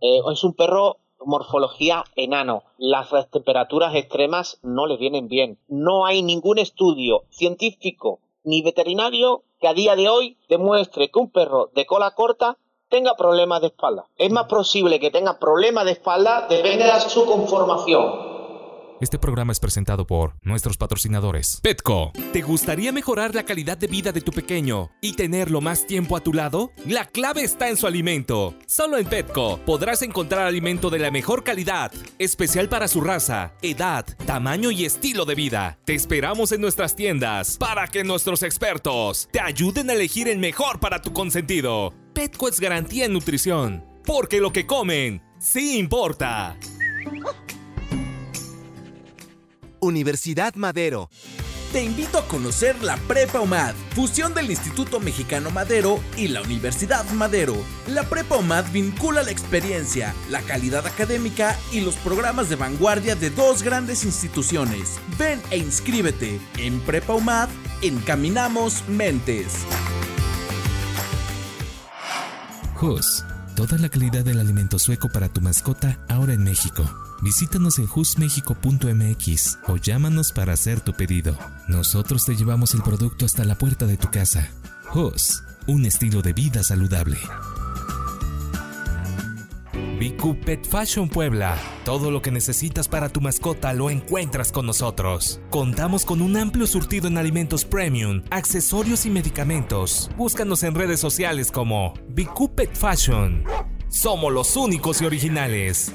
Eh, es un perro morfología enano. Las temperaturas extremas no le vienen bien. No hay ningún estudio científico ni veterinario que a día de hoy demuestre que un perro de cola corta tenga problemas de espalda. Es más posible que tenga problemas de espalda, depende de su conformación. Este programa es presentado por nuestros patrocinadores. Petco. ¿Te gustaría mejorar la calidad de vida de tu pequeño y tenerlo más tiempo a tu lado? La clave está en su alimento. Solo en Petco podrás encontrar alimento de la mejor calidad, especial para su raza, edad, tamaño y estilo de vida. Te esperamos en nuestras tiendas para que nuestros expertos te ayuden a elegir el mejor para tu consentido. Petco es garantía en nutrición, porque lo que comen sí importa. Universidad Madero. Te invito a conocer la Prepa UMAD, fusión del Instituto Mexicano Madero y la Universidad Madero. La Prepa UMAD vincula la experiencia, la calidad académica y los programas de vanguardia de dos grandes instituciones. Ven e inscríbete. En Prepa UMAD, encaminamos mentes. Hus, toda la calidad del alimento sueco para tu mascota ahora en México. Visítanos en justmexico.mx o llámanos para hacer tu pedido. Nosotros te llevamos el producto hasta la puerta de tu casa. Hus, un estilo de vida saludable. BQ Pet Fashion Puebla. Todo lo que necesitas para tu mascota lo encuentras con nosotros. Contamos con un amplio surtido en alimentos premium, accesorios y medicamentos. Búscanos en redes sociales como BQ Fashion. Somos los únicos y originales.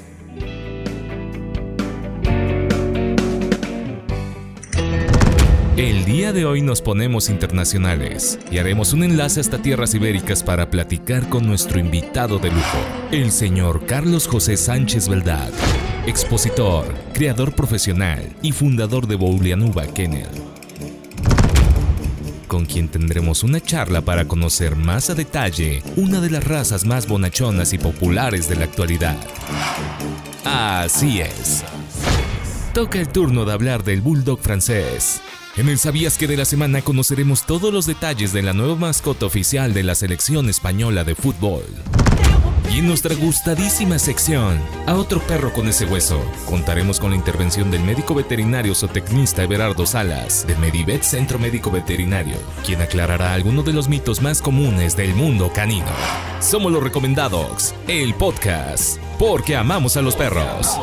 El día de hoy nos ponemos internacionales y haremos un enlace hasta tierras ibéricas para platicar con nuestro invitado de lujo, el señor Carlos José Sánchez Veldad, expositor, creador profesional y fundador de Boulianuba Kennel, con quien tendremos una charla para conocer más a detalle una de las razas más bonachonas y populares de la actualidad. Así es. Toca el turno de hablar del bulldog francés. En el Sabías que de la semana conoceremos todos los detalles de la nueva mascota oficial de la selección española de fútbol. Y en nuestra gustadísima sección, a otro perro con ese hueso, contaremos con la intervención del médico veterinario zootecnista Everardo Salas, de Medivet Centro Médico Veterinario, quien aclarará algunos de los mitos más comunes del mundo canino. Somos los recomendados, el podcast, porque amamos a los perros.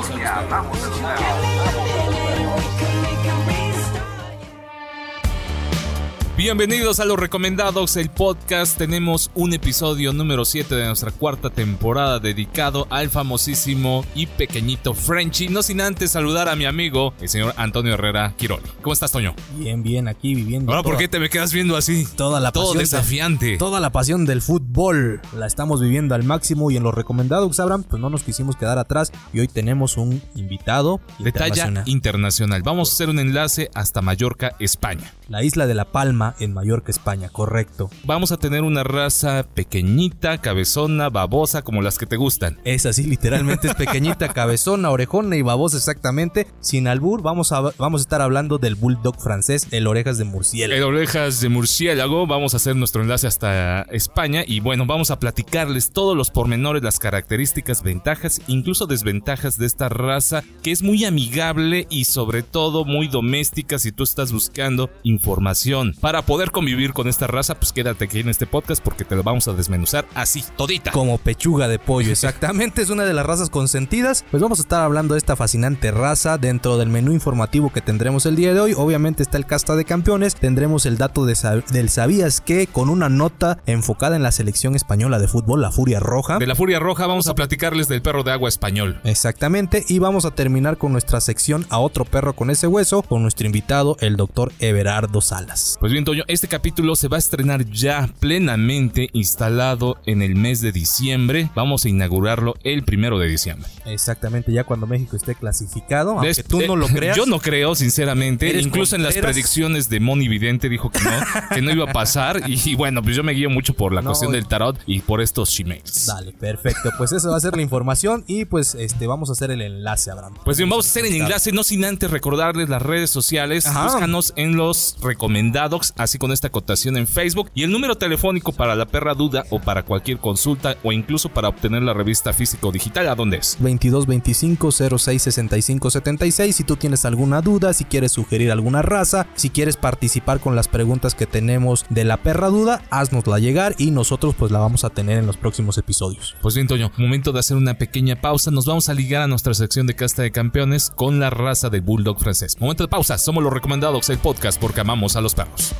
Bienvenidos a Los Recomendados, el podcast. Tenemos un episodio número 7 de nuestra cuarta temporada dedicado al famosísimo y pequeñito Frenchy. No sin antes saludar a mi amigo, el señor Antonio Herrera Quirol. ¿Cómo estás, Toño? Bien, bien, aquí viviendo. Ahora, ¿por qué te me quedas viendo así? Toda la Todo pasión. desafiante. Toda la pasión del fútbol la estamos viviendo al máximo y en los recomendados, Abraham, pues no nos quisimos quedar atrás y hoy tenemos un invitado De talla internacional. Vamos a hacer un enlace hasta Mallorca, España. La isla de La Palma en Mallorca, España, correcto. Vamos a tener una raza pequeñita, cabezona, babosa, como las que te gustan. Es así, literalmente es pequeñita, cabezona, orejona y babosa exactamente. Sin albur, vamos a, vamos a estar hablando del bulldog francés, el orejas de murciélago. El orejas de murciélago, vamos a hacer nuestro enlace hasta España y bueno, vamos a platicarles todos los pormenores, las características, ventajas, incluso desventajas de esta raza que es muy amigable y sobre todo muy doméstica si tú estás buscando información. Para poder convivir con esta raza, pues quédate aquí en este podcast porque te lo vamos a desmenuzar así, todita. Como pechuga de pollo, exactamente, es una de las razas consentidas. Pues vamos a estar hablando de esta fascinante raza dentro del menú informativo que tendremos el día de hoy. Obviamente está el casta de campeones, tendremos el dato de sab- del sabías que con una nota enfocada en la selección española de fútbol, la Furia Roja. De la Furia Roja vamos a platicarles del perro de agua español. Exactamente, y vamos a terminar con nuestra sección a otro perro con ese hueso, con nuestro invitado, el doctor Everardo Salas. Pues bien, Toño, este capítulo se va a estrenar ya plenamente instalado en el mes de diciembre. Vamos a inaugurarlo el primero de diciembre. Exactamente, ya cuando México esté clasificado, aunque Des- tú no eh, lo creas. Yo no creo, sinceramente. Incluso en las predicciones de Moni Vidente dijo que no, que no iba a pasar. Y, bueno, pues yo me guío mucho por la No, cuestión del tarot y por estos shemales. Dale, perfecto. Pues eso va a ser la información y pues este vamos a hacer el enlace, Abraham. Pues bien, vamos a hacer el enlace, no sin antes recordarles las redes sociales. Ajá. Búscanos en los recomendados así con esta acotación en Facebook y el número telefónico para la perra duda o para cualquier consulta o incluso para obtener la revista físico digital, ¿a dónde es? 2225 06 65 76 si tú tienes alguna duda, si quieres sugerir alguna raza, si quieres participar con las preguntas que tenemos de la perra duda, haznosla llegar y nosotros pues la vamos a tener en los próximos episodios. Pues bien, Toño, momento de hacer una pequeña pausa, nos vamos a ligar a nuestra sección de casta de campeones con la raza del bulldog francés. Momento de pausa, somos los recomendados del podcast porque amamos a los perros.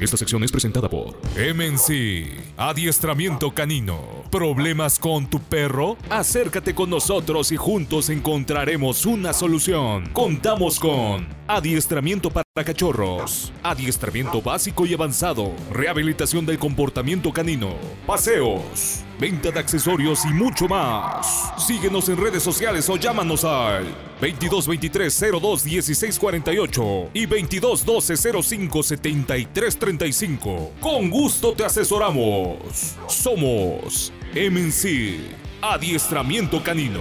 Esta sección es presentada por MNC, Adiestramiento Canino. ¿Problemas con tu perro? Acércate con nosotros y juntos encontraremos una solución. Contamos con Adiestramiento para cachorros, adiestramiento básico y avanzado, rehabilitación del comportamiento canino, paseos, venta de accesorios y mucho más. Síguenos en redes sociales o llámanos al 2223 02 16 48 y 2212 05 73 35. Con gusto te asesoramos. Somos MNC, Adiestramiento Canino.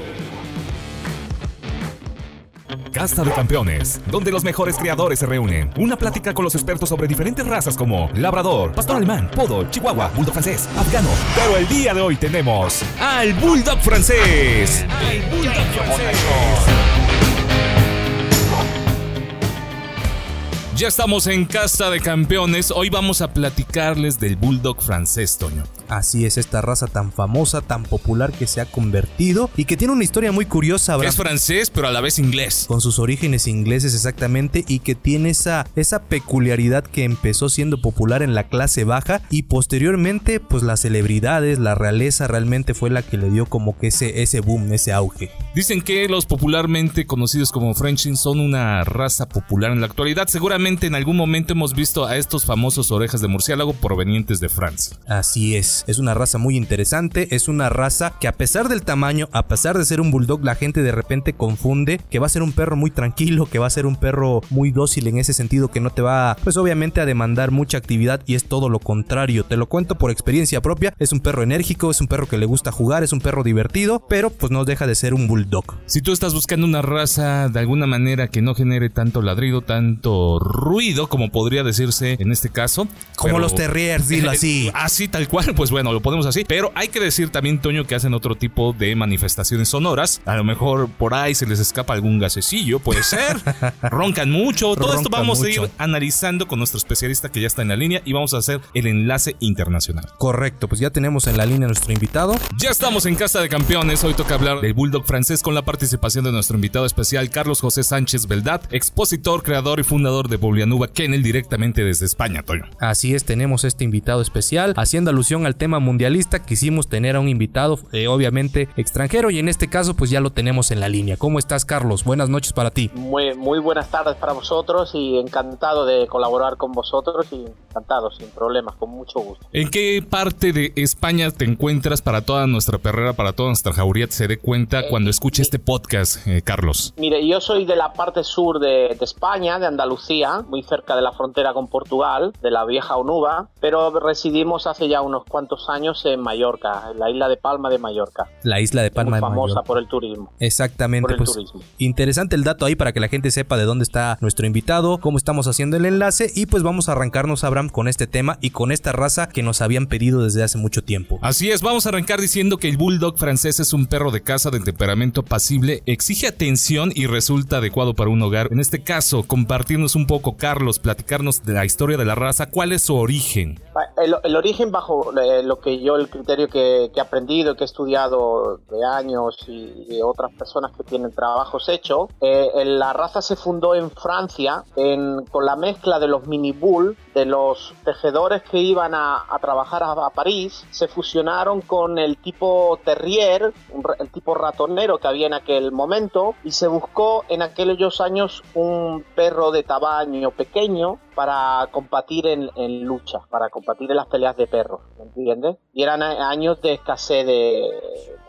Casta de Campeones, donde los mejores creadores se reúnen. Una plática con los expertos sobre diferentes razas como Labrador, Pastor Alemán, Podo, Chihuahua, Bulldog Francés, Afgano. Pero el día de hoy tenemos al Bulldog Francés. El Bulldog Francés. Ya estamos en Casta de Campeones. Hoy vamos a platicarles del Bulldog francés, Toño. Así es esta raza tan famosa, tan popular que se ha convertido y que tiene una historia muy curiosa. Que es francés, pero a la vez inglés. Con sus orígenes ingleses exactamente y que tiene esa, esa peculiaridad que empezó siendo popular en la clase baja y posteriormente pues las celebridades, la realeza realmente fue la que le dio como que ese, ese boom, ese auge. Dicen que los popularmente conocidos como Frenchin son una raza popular en la actualidad. Seguramente en algún momento hemos visto a estos famosos orejas de murciélago provenientes de Francia. Así es, es una raza muy interesante, es una raza que a pesar del tamaño, a pesar de ser un bulldog, la gente de repente confunde que va a ser un perro muy tranquilo, que va a ser un perro muy dócil en ese sentido, que no te va, pues obviamente a demandar mucha actividad y es todo lo contrario. Te lo cuento por experiencia propia, es un perro enérgico, es un perro que le gusta jugar, es un perro divertido, pero pues no deja de ser un bulldog. Si tú estás buscando una raza de alguna manera que no genere tanto ladrido, tanto ruido, como podría decirse en este caso. Como pero- los terriers, dilo así. Así tal cual, pues bueno, lo ponemos así. Pero hay que decir también, Toño, que hacen otro tipo de manifestaciones sonoras. A lo mejor por ahí se les escapa algún gasecillo, puede ser. Roncan mucho. Todo esto vamos a ir analizando con nuestro especialista que ya está en la línea y vamos a hacer el enlace internacional. Correcto, pues ya tenemos en la línea a nuestro invitado. Ya estamos en Casa de Campeones. Hoy toca hablar del Bulldog francés con la participación de nuestro invitado especial, Carlos José Sánchez Beldat, expositor, creador y fundador de Bolianuba Kennel directamente desde España, Toño. Así es, tenemos este invitado especial. Haciendo alusión al tema mundialista, quisimos tener a un invitado, eh, obviamente extranjero, y en este caso, pues ya lo tenemos en la línea. ¿Cómo estás, Carlos? Buenas noches para ti. Muy, muy buenas tardes para vosotros y encantado de colaborar con vosotros y encantado, sin problemas, con mucho gusto. ¿En qué parte de España te encuentras para toda nuestra perrera, para toda nuestra jauría, se dé cuenta cuando escuche este podcast, eh, Carlos? Mire, yo soy de la parte sur de, de España, de Andalucía, muy cerca de la frontera con Portugal, de la vieja Onuba, pero residimos hace ya unos cuantos años en Mallorca, en la isla de Palma de Mallorca, La isla de Palma muy de famosa Mallorca. por el turismo. Exactamente, por el pues turismo. interesante el dato ahí para que la gente sepa de dónde está nuestro invitado, cómo estamos haciendo el enlace y pues vamos a arrancarnos, Abraham, con este tema y con esta raza que nos habían pedido desde hace mucho tiempo. Así es, vamos a arrancar diciendo que el Bulldog francés es un perro de caza de temperamento pasible, exige atención y resulta adecuado para un hogar. En este caso, compartirnos un poco, Carlos, platicarnos de la historia de la raza, cuál es su origen. El, origen bajo eh, lo que yo, el criterio que, he aprendido, que he estudiado de años y de otras personas que tienen trabajos hechos, eh, la raza se fundó en Francia con la mezcla de los mini bull, de los tejedores que iban a, trabajar a, a París, se fusionaron con el tipo terrier, el tipo ratonero que había en aquel momento, y se buscó en aquellos años un perro de tamaño pequeño para combatir en, en lucha, para combatir en las peleas de perros, ¿me entiendes? Y eran años de escasez de,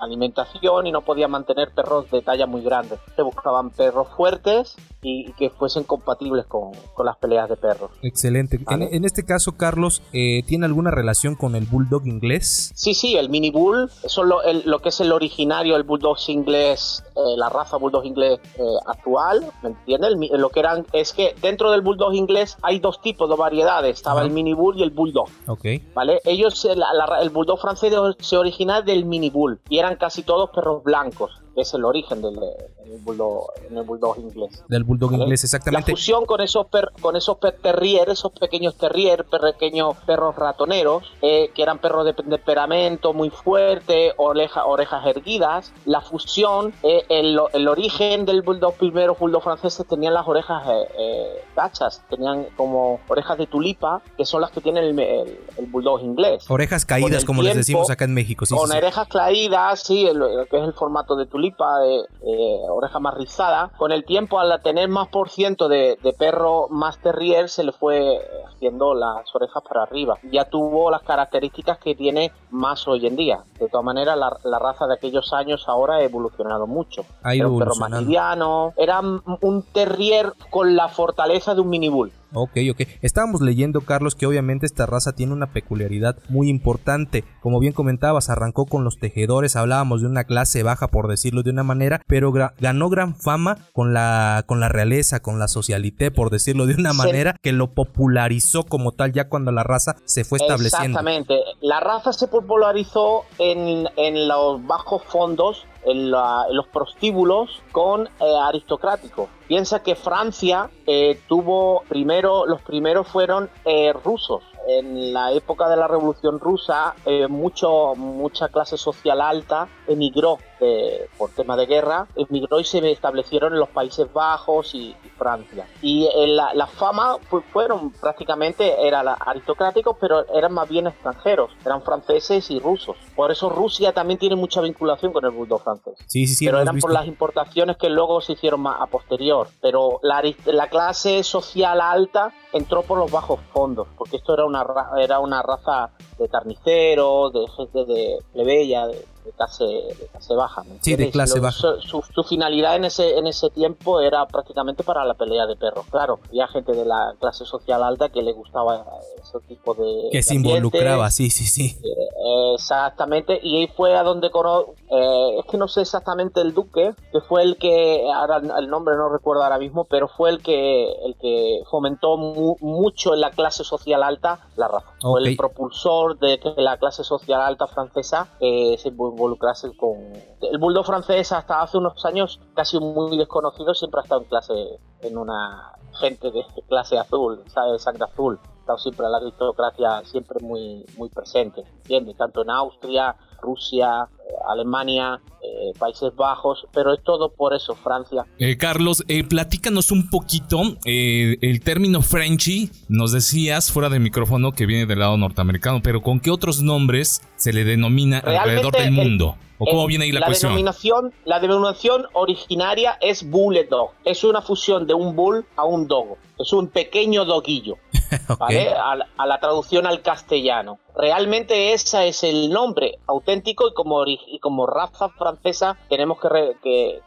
alimentación y no podían mantener perros de talla muy grande. Se buscaban perros fuertes y, que fuesen compatibles con, las peleas de perros. Excelente. En, este caso, Carlos, eh, ¿tiene alguna relación con el bulldog inglés? Sí, sí, el mini bull, eso lo, lo que es el originario, el bulldog inglés, eh, la raza bulldog inglés eh, actual, ¿me entiendes? Lo que eran es que dentro del bulldog inglés hay dos tipos de variedades, estaba el mini bull y el bulldog. Ok. ¿Vale? Ellos, el bulldog francés se origina del mini bull y eran casi todos perros blancos es el origen del, bulldog, en el bulldog inglés. Del bulldog inglés, exactamente. La fusión con esos con esos terrier, esos pequeños terrier, pequeños perros ratoneros, eh, que eran perros de temperamento muy fuerte, orejas erguidas. La fusión, eh, el, origen del bulldog primero, bulldog franceses, tenían las orejas eh, gachas, tenían como orejas de tulipa, que son las que tiene el, el, bulldog inglés. Orejas caídas, como les decimos acá en México. Sí, con orejas caídas, sí, que es el formato de tulipa de oreja más rizada, con el tiempo al tener más por ciento de, perro más terrier se le fue haciendo las orejas para arriba. Ya tuvo las características que tiene más hoy en día. De todas maneras, la, raza de aquellos años ahora ha evolucionado mucho. era un perro más liviano, era un terrier con la fortaleza de un mini bull. Ok, ok. Estábamos leyendo, Carlos, que obviamente esta raza tiene una peculiaridad muy importante. Como bien comentabas, arrancó con los tejedores, hablábamos de una clase baja, por decirlo de una manera, pero ganó gran fama con la, con la realeza, con la socialité, por decirlo de una manera, que lo popularizó como tal ya cuando la raza se fue estableciendo. Exactamente. La raza se popularizó en, en los bajos fondos en, los prostíbulos con eh, aristocráticos. Piensa que Francia eh, tuvo primero, los primeros fueron eh, rusos. En la época de la Revolución Rusa, mucho, mucha clase social alta emigró por tema de guerra, emigró y se establecieron en los Países Bajos y, Francia. Y la, la, fama pues, fueron prácticamente, eran aristocráticos, pero eran más bien extranjeros, eran franceses y rusos. Por eso Rusia también tiene mucha vinculación con el bulldog francés. Sí, sí, sí. Pero eran por las importaciones que luego se hicieron más a posterior. Pero la, la clase social alta entró por los bajos fondos, porque esto era una, era una raza de carniceros, de gente de plebeya, de, clase, de clase baja. Sí, de clase baja. Su, finalidad en ese, en ese tiempo era prácticamente para la pelea de perros. Claro, había gente de la clase social alta que le gustaba ese tipo de. Que se involucraba, sí, sí, sí. Eh, exactamente, y ahí fue a donde eh, es que no sé exactamente el duque, que fue el que, ahora el nombre no recuerdo ahora mismo, pero fue el que, el que fomentó mucho en la clase social alta la raza. Fue el propulsor de que la clase social alta francesa eh, se involucrase con... El bulldog francés hasta hace unos años casi muy desconocido, siempre ha estado en clase, en una gente de clase azul, de sangre azul. Ha estado siempre la aristocracia siempre muy, muy presente, ¿entiendes? Tanto en Austria, Rusia, eh, Alemania, eh, Países Bajos, pero es todo por eso, Francia. Eh, Carlos, platícanos un poquito el término Frenchy, nos decías fuera del micrófono que viene del lado norteamericano, pero ¿con qué otros nombres se le denomina alrededor del mundo? ¿O cómo viene ahí la, cuestión? Denominación, la denominación originaria es Bulldog. Es una fusión de un bull a un dogo. Es un pequeño doguillo. ¿vale? a, la traducción al castellano. Realmente ese es el nombre auténtico y como, raza francesa tenemos que,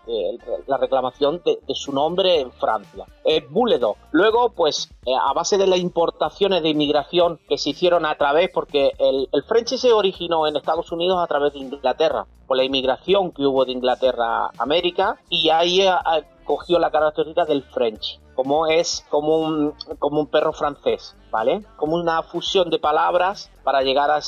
la reclamación de, su nombre en Francia. Es Bulldog. Luego, pues eh, a base de las importaciones de inmigración que se hicieron a través, porque el, French se originó en Estados Unidos a través de Inglaterra, por la inmigración que hubo de Inglaterra a América, y ahí eh, cogió la característica del French como es como un, como un perro francés, ¿vale? Como una fusión de palabras para llegar a,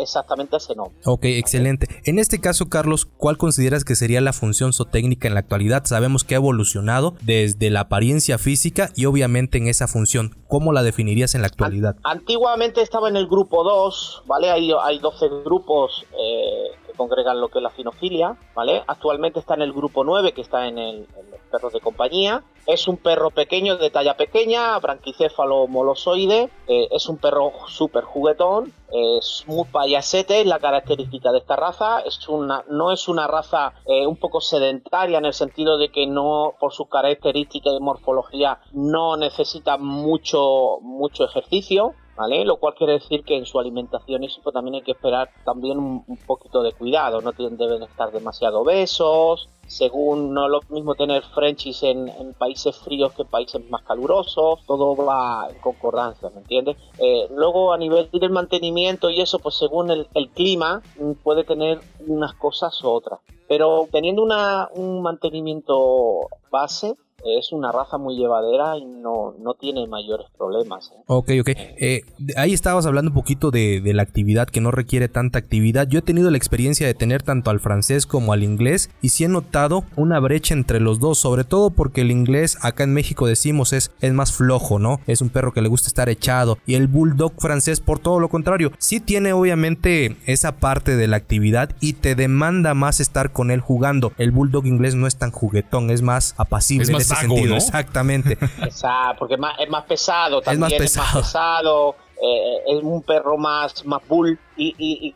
exactamente a ese nombre. Ok, excelente. En este caso, Carlos, ¿cuál consideras que sería la función zootécnica en la actualidad? Sabemos que ha evolucionado desde la apariencia física y obviamente en esa función. ¿Cómo la definirías en la actualidad? Antiguamente estaba en el grupo 2, ¿vale? Hay, hay 12 grupos eh, congregan lo que es la finofilia, ¿vale? Actualmente está en el grupo 9, que está en el, los perros de compañía. Es un perro pequeño, de talla pequeña, branquicéfalo molosoide. Eh, es un perro súper juguetón. Es muy payasete, es la característica de esta raza. Es una, no es una raza eh, un poco sedentaria en el sentido de que no, por sus características de morfología, no necesita mucho, mucho ejercicio. Lo cual quiere decir que en su alimentación eso pues, también hay que esperar también un, poquito de cuidado, no deben estar demasiado obesos, según no es lo mismo tener Frenchies en, países fríos que en países más calurosos, todo va en concordancia, ¿me entiendes? Eh, luego a nivel del mantenimiento y eso, pues según el, el clima mm, puede tener unas cosas u otras, pero teniendo una, un mantenimiento base, es una raza muy llevadera y no, no tiene mayores problemas. ¿eh? Ok, ok. Eh, ahí estabas hablando un poquito de, la actividad que no requiere tanta actividad. Yo he tenido la experiencia de tener tanto al francés como al inglés y sí he notado una brecha entre los dos, sobre todo porque el inglés acá en México decimos es, es más flojo, ¿no? Es un perro que le gusta estar echado y el bulldog francés por todo lo contrario. Sí tiene obviamente esa parte de la actividad y te demanda más estar con él jugando. El bulldog inglés no es tan juguetón, es más apacible sentido, exactamente. Exacto, porque es más, es más pesado también, es más pesado, eh, es un perro más, más bull y,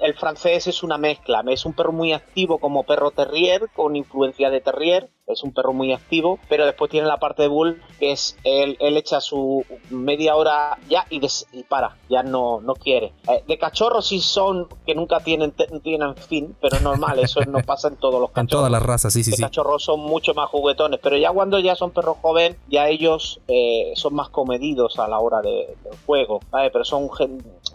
el francés es una mezcla, es un perro muy activo como perro terrier, con influencia de terrier, es un perro muy activo, pero después tiene la parte de bull que es él, él echa su media hora ya y, para, ya no, no quiere. Eh, de cachorros sí son que nunca tienen, tienen fin, pero es normal, eso no pasa en todos los cachorros. En todas las razas, sí, sí, de cachorros son mucho más juguetones, pero ya cuando ya son perros jóvenes, ya ellos eh, son más comedidos a la hora de, del juego, pero son,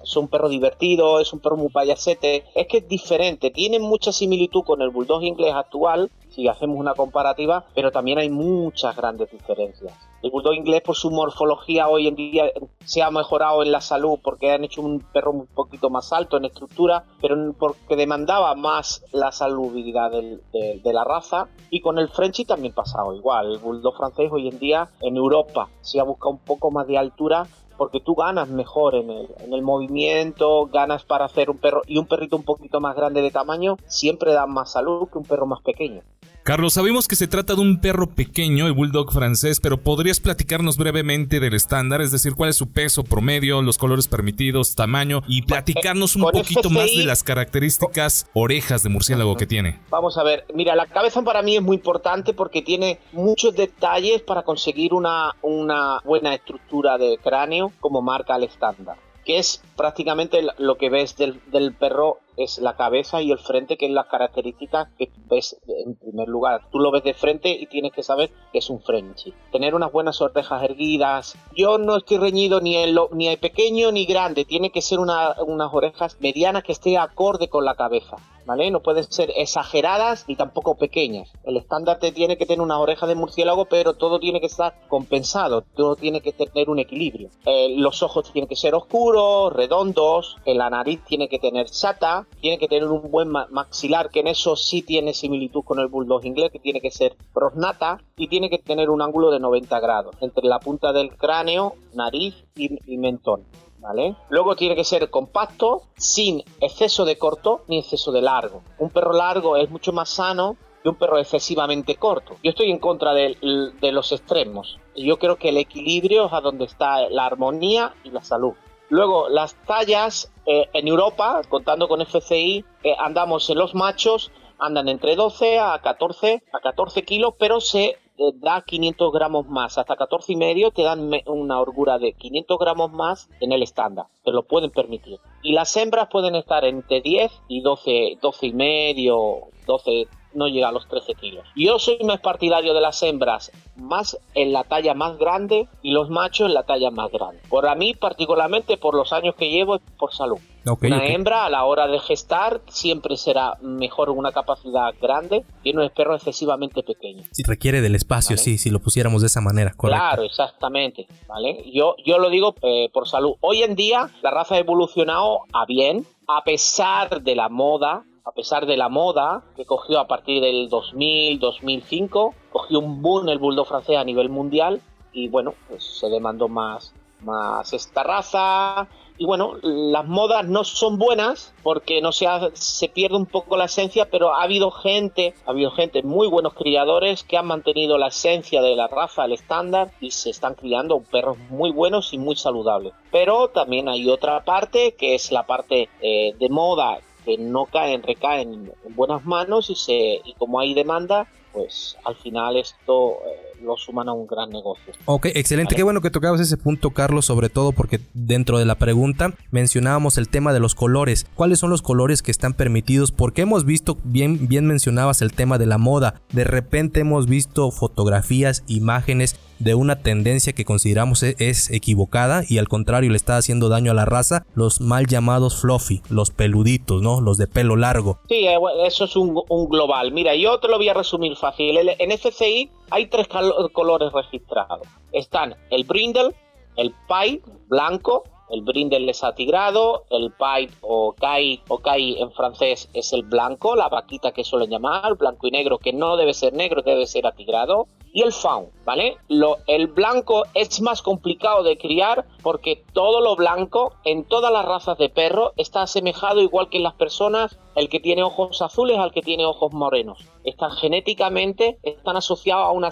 son perros divertidos es un perro muy payasete. Es que es diferente, tiene mucha similitud con el bulldog inglés actual, si hacemos una comparativa, pero también hay muchas grandes diferencias. El bulldog inglés por su morfología hoy en día se ha mejorado en la salud porque han hecho un perro un poquito más alto en estructura, pero porque demandaba más la salubridad de, la raza. Y con el Frenchy también pasado igual. El bulldog francés hoy en día en Europa se ha buscado un poco más de altura porque tú ganas mejor en el, en el movimiento, ganas para hacer un perro y un perrito un poquito más grande de tamaño siempre da más salud que un perro más pequeño. Carlos, sabemos que se trata de un perro pequeño, el bulldog francés, pero ¿podrías platicarnos brevemente del estándar? Es decir, cuál es su peso promedio, los colores permitidos, tamaño y platicarnos un poquito más de las características orejas de murciélago que tiene. Vamos a ver, mira, la cabeza para mí es muy importante porque tiene muchos detalles para conseguir una, una buena estructura de cráneo como marca el estándar que es prácticamente lo que ves del, del perro es la cabeza y el frente, que es las características que ves en primer lugar. Tú lo ves de frente y tienes que saber que es un Frenchy. Tener unas buenas orejas erguidas. Yo no estoy reñido ni en, lo, ni pequeño ni grande. Tiene que ser unas orejas medianas que esté acorde con la cabeza. ¿Vale? No pueden ser exageradas ni tampoco pequeñas. El estándar te tiene que tener una oreja de murciélago, pero todo tiene que estar compensado. Todo tiene que tener un equilibrio. Eh, los ojos tienen que ser oscuros, redondos. la nariz tiene que tener chata tiene que tener un buen maxilar, que en eso sí tiene similitud con el bulldog inglés, que tiene que ser prosnata y tiene que tener un ángulo de 90 grados entre la punta del cráneo, nariz y, mentón. ¿Vale? Luego tiene que ser compacto, sin exceso de corto ni exceso de largo. Un perro largo es mucho más sano que un perro excesivamente corto. Yo estoy en contra de, de los extremos. Yo creo que el equilibrio es a donde está la armonía y la salud. Luego, las tallas eh, en Europa, contando con FCI, eh, andamos en los machos, andan entre 12 a 14, a 14 kilos, pero se eh, da 500 gramos más, hasta 14 y medio te dan una holgura de 500 gramos más en el estándar, te lo pueden permitir. Y las hembras pueden estar entre 10 y 12, 12 y medio, 12, no llega a los 13 kilos. Yo soy más partidario de las hembras más en la talla más grande y los machos en la talla más grande. Por a mí, particularmente por los años que llevo, por salud. una hembra a la hora de gestar siempre será mejor una capacidad grande que un perro excesivamente pequeño. Si requiere del espacio, sí, si lo pusiéramos de esa manera. Claro, exactamente. ¿vale? Yo, yo lo digo eh, por salud. Hoy en día la raza ha evolucionado a bien, a pesar de la moda a pesar de la moda que cogió a partir del 2000, 2005, cogió un boom el bulldog francés a nivel mundial y bueno, pues se demandó más, más esta raza. Y bueno, las modas no son buenas porque no se, se pierde un poco la esencia, pero ha habido gente, ha habido gente, muy buenos criadores que han mantenido la esencia de la raza, el estándar, y se están criando perros muy buenos y muy saludables. Pero también hay otra parte que es la parte eh, de moda que no caen, recaen en buenas manos y, se, y como hay demanda, pues al final esto eh, lo suman a un gran negocio. Ok, excelente. Qué bueno que tocabas ese punto, Carlos, sobre todo porque dentro de la pregunta mencionábamos el tema de los colores. ¿Cuáles son los colores que están permitidos? Porque hemos visto, bien, bien mencionabas el tema de la moda. De repente hemos visto fotografías, imágenes de una tendencia que consideramos e-, es equivocada y al contrario le está haciendo daño a la raza, los mal llamados fluffy, los peluditos, ¿no? Los de pelo largo. Sí, eh, eso es un, global. Mira, yo te lo voy a resumir fácil. En FCI hay tres colores registrados. Están el brindle, el pie blanco, el brindle es atigrado, el pipe o kai o kai en francés es el blanco, la vaquita que suelen llamar, blanco y negro, que no debe ser negro, debe ser atigrado. Y el faun, ¿vale? Lo, el blanco es más complicado de criar porque todo lo blanco en todas las razas de perro está asemejado igual que en las personas, el que tiene ojos azules al que tiene ojos morenos. Están genéticamente, están asociados a un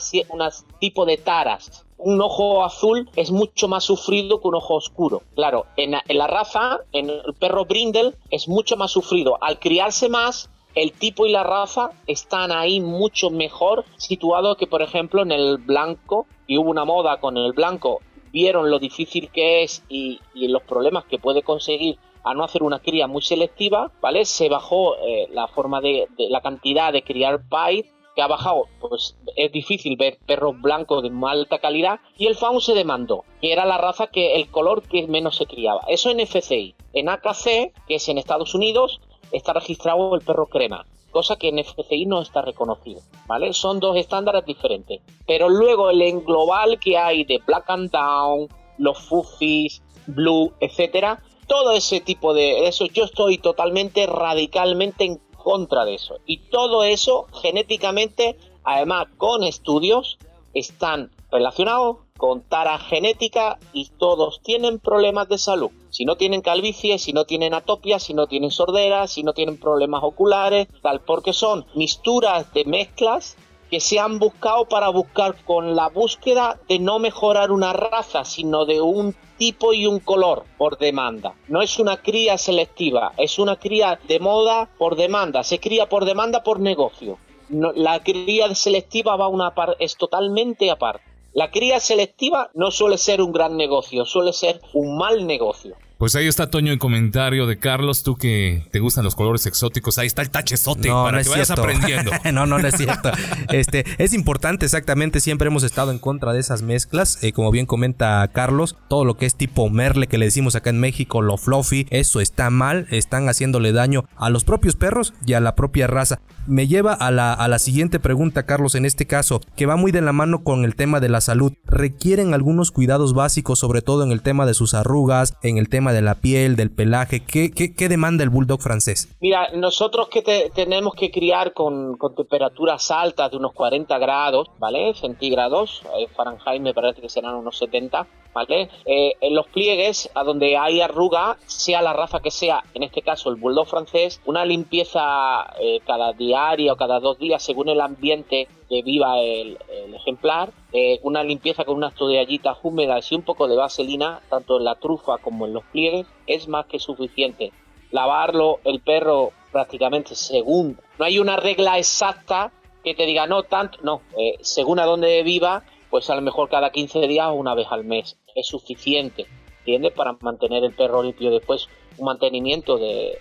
tipo de taras, un ojo azul es mucho más sufrido que un ojo oscuro. Claro, en, la raza, en el perro brindle, es mucho más sufrido. Al criarse más, el tipo y la raza están ahí mucho mejor situados que, por ejemplo, en el blanco. Y hubo una moda con el blanco. Vieron lo difícil que es y, los problemas que puede conseguir a no hacer una cría muy selectiva, ¿vale? Se bajó eh, la forma de, la cantidad de criar pais ha bajado, pues es difícil ver perros blancos de alta calidad y el faun se demandó, que era la raza que el color que menos se criaba. Eso en FCI. En AKC, que es en Estados Unidos, está registrado el perro crema, cosa que en FCI no está reconocido, ¿vale? Son dos estándares diferentes. Pero luego el en global que hay de Black and Down, los Fuffies, Blue, etcétera, todo ese tipo de eso yo estoy totalmente radicalmente en contra de eso. Y todo eso genéticamente, además con estudios, están relacionados con tara genética y todos tienen problemas de salud. Si no tienen calvicie, si no tienen atopia, si no tienen sordera, si no tienen problemas oculares, tal, porque son misturas de mezclas que se han buscado para buscar con la búsqueda de no mejorar una raza, sino de un tipo y un color por demanda. No es una cría selectiva, es una cría de moda por demanda. Se cría por demanda por negocio. la cría selectiva va una es totalmente aparte. La cría selectiva no suele ser un gran negocio, suele ser un mal negocio. Pues ahí está Toño en comentario de Carlos, tú que te gustan los colores exóticos, ahí está el tachezote no, para que vayas aprendiendo. no, no, no es cierto. Este, es importante exactamente, siempre hemos estado en contra de esas mezclas, eh, como bien comenta Carlos, todo lo que es tipo merle que le decimos acá en México, lo fluffy, eso está mal, están haciéndole daño a los propios perros y a la propia raza. Me lleva a la, a la siguiente pregunta, Carlos, en este caso, que va muy de la mano con el tema de la salud. ¿Requieren algunos cuidados básicos, sobre todo en el tema de sus arrugas, en el tema de la piel, del pelaje? ¿Qué, qué, demanda el bulldog francés? Mira, nosotros que tenemos que criar con, temperaturas altas de unos 40 grados, ¿vale? Centígrados, eh, Fahrenheit me parece que serán unos 70, ¿vale? Eh, en los pliegues, a donde hay arruga, sea la raza que sea, en este caso el bulldog francés, una limpieza eh, cada diaria o cada dos días según el ambiente que viva el, ejemplar, eh, una limpieza con unas toallitas húmedas y un poco de vaselina, tanto en la trufa como en los pliegues, es más que suficiente. Lavarlo el perro prácticamente según, no hay una regla exacta que te diga no tanto, no, según a donde viva, pues a lo mejor cada 15 días o una vez al mes es suficiente, ¿entiendes? Para mantener el perro limpio. Después, un mantenimiento de,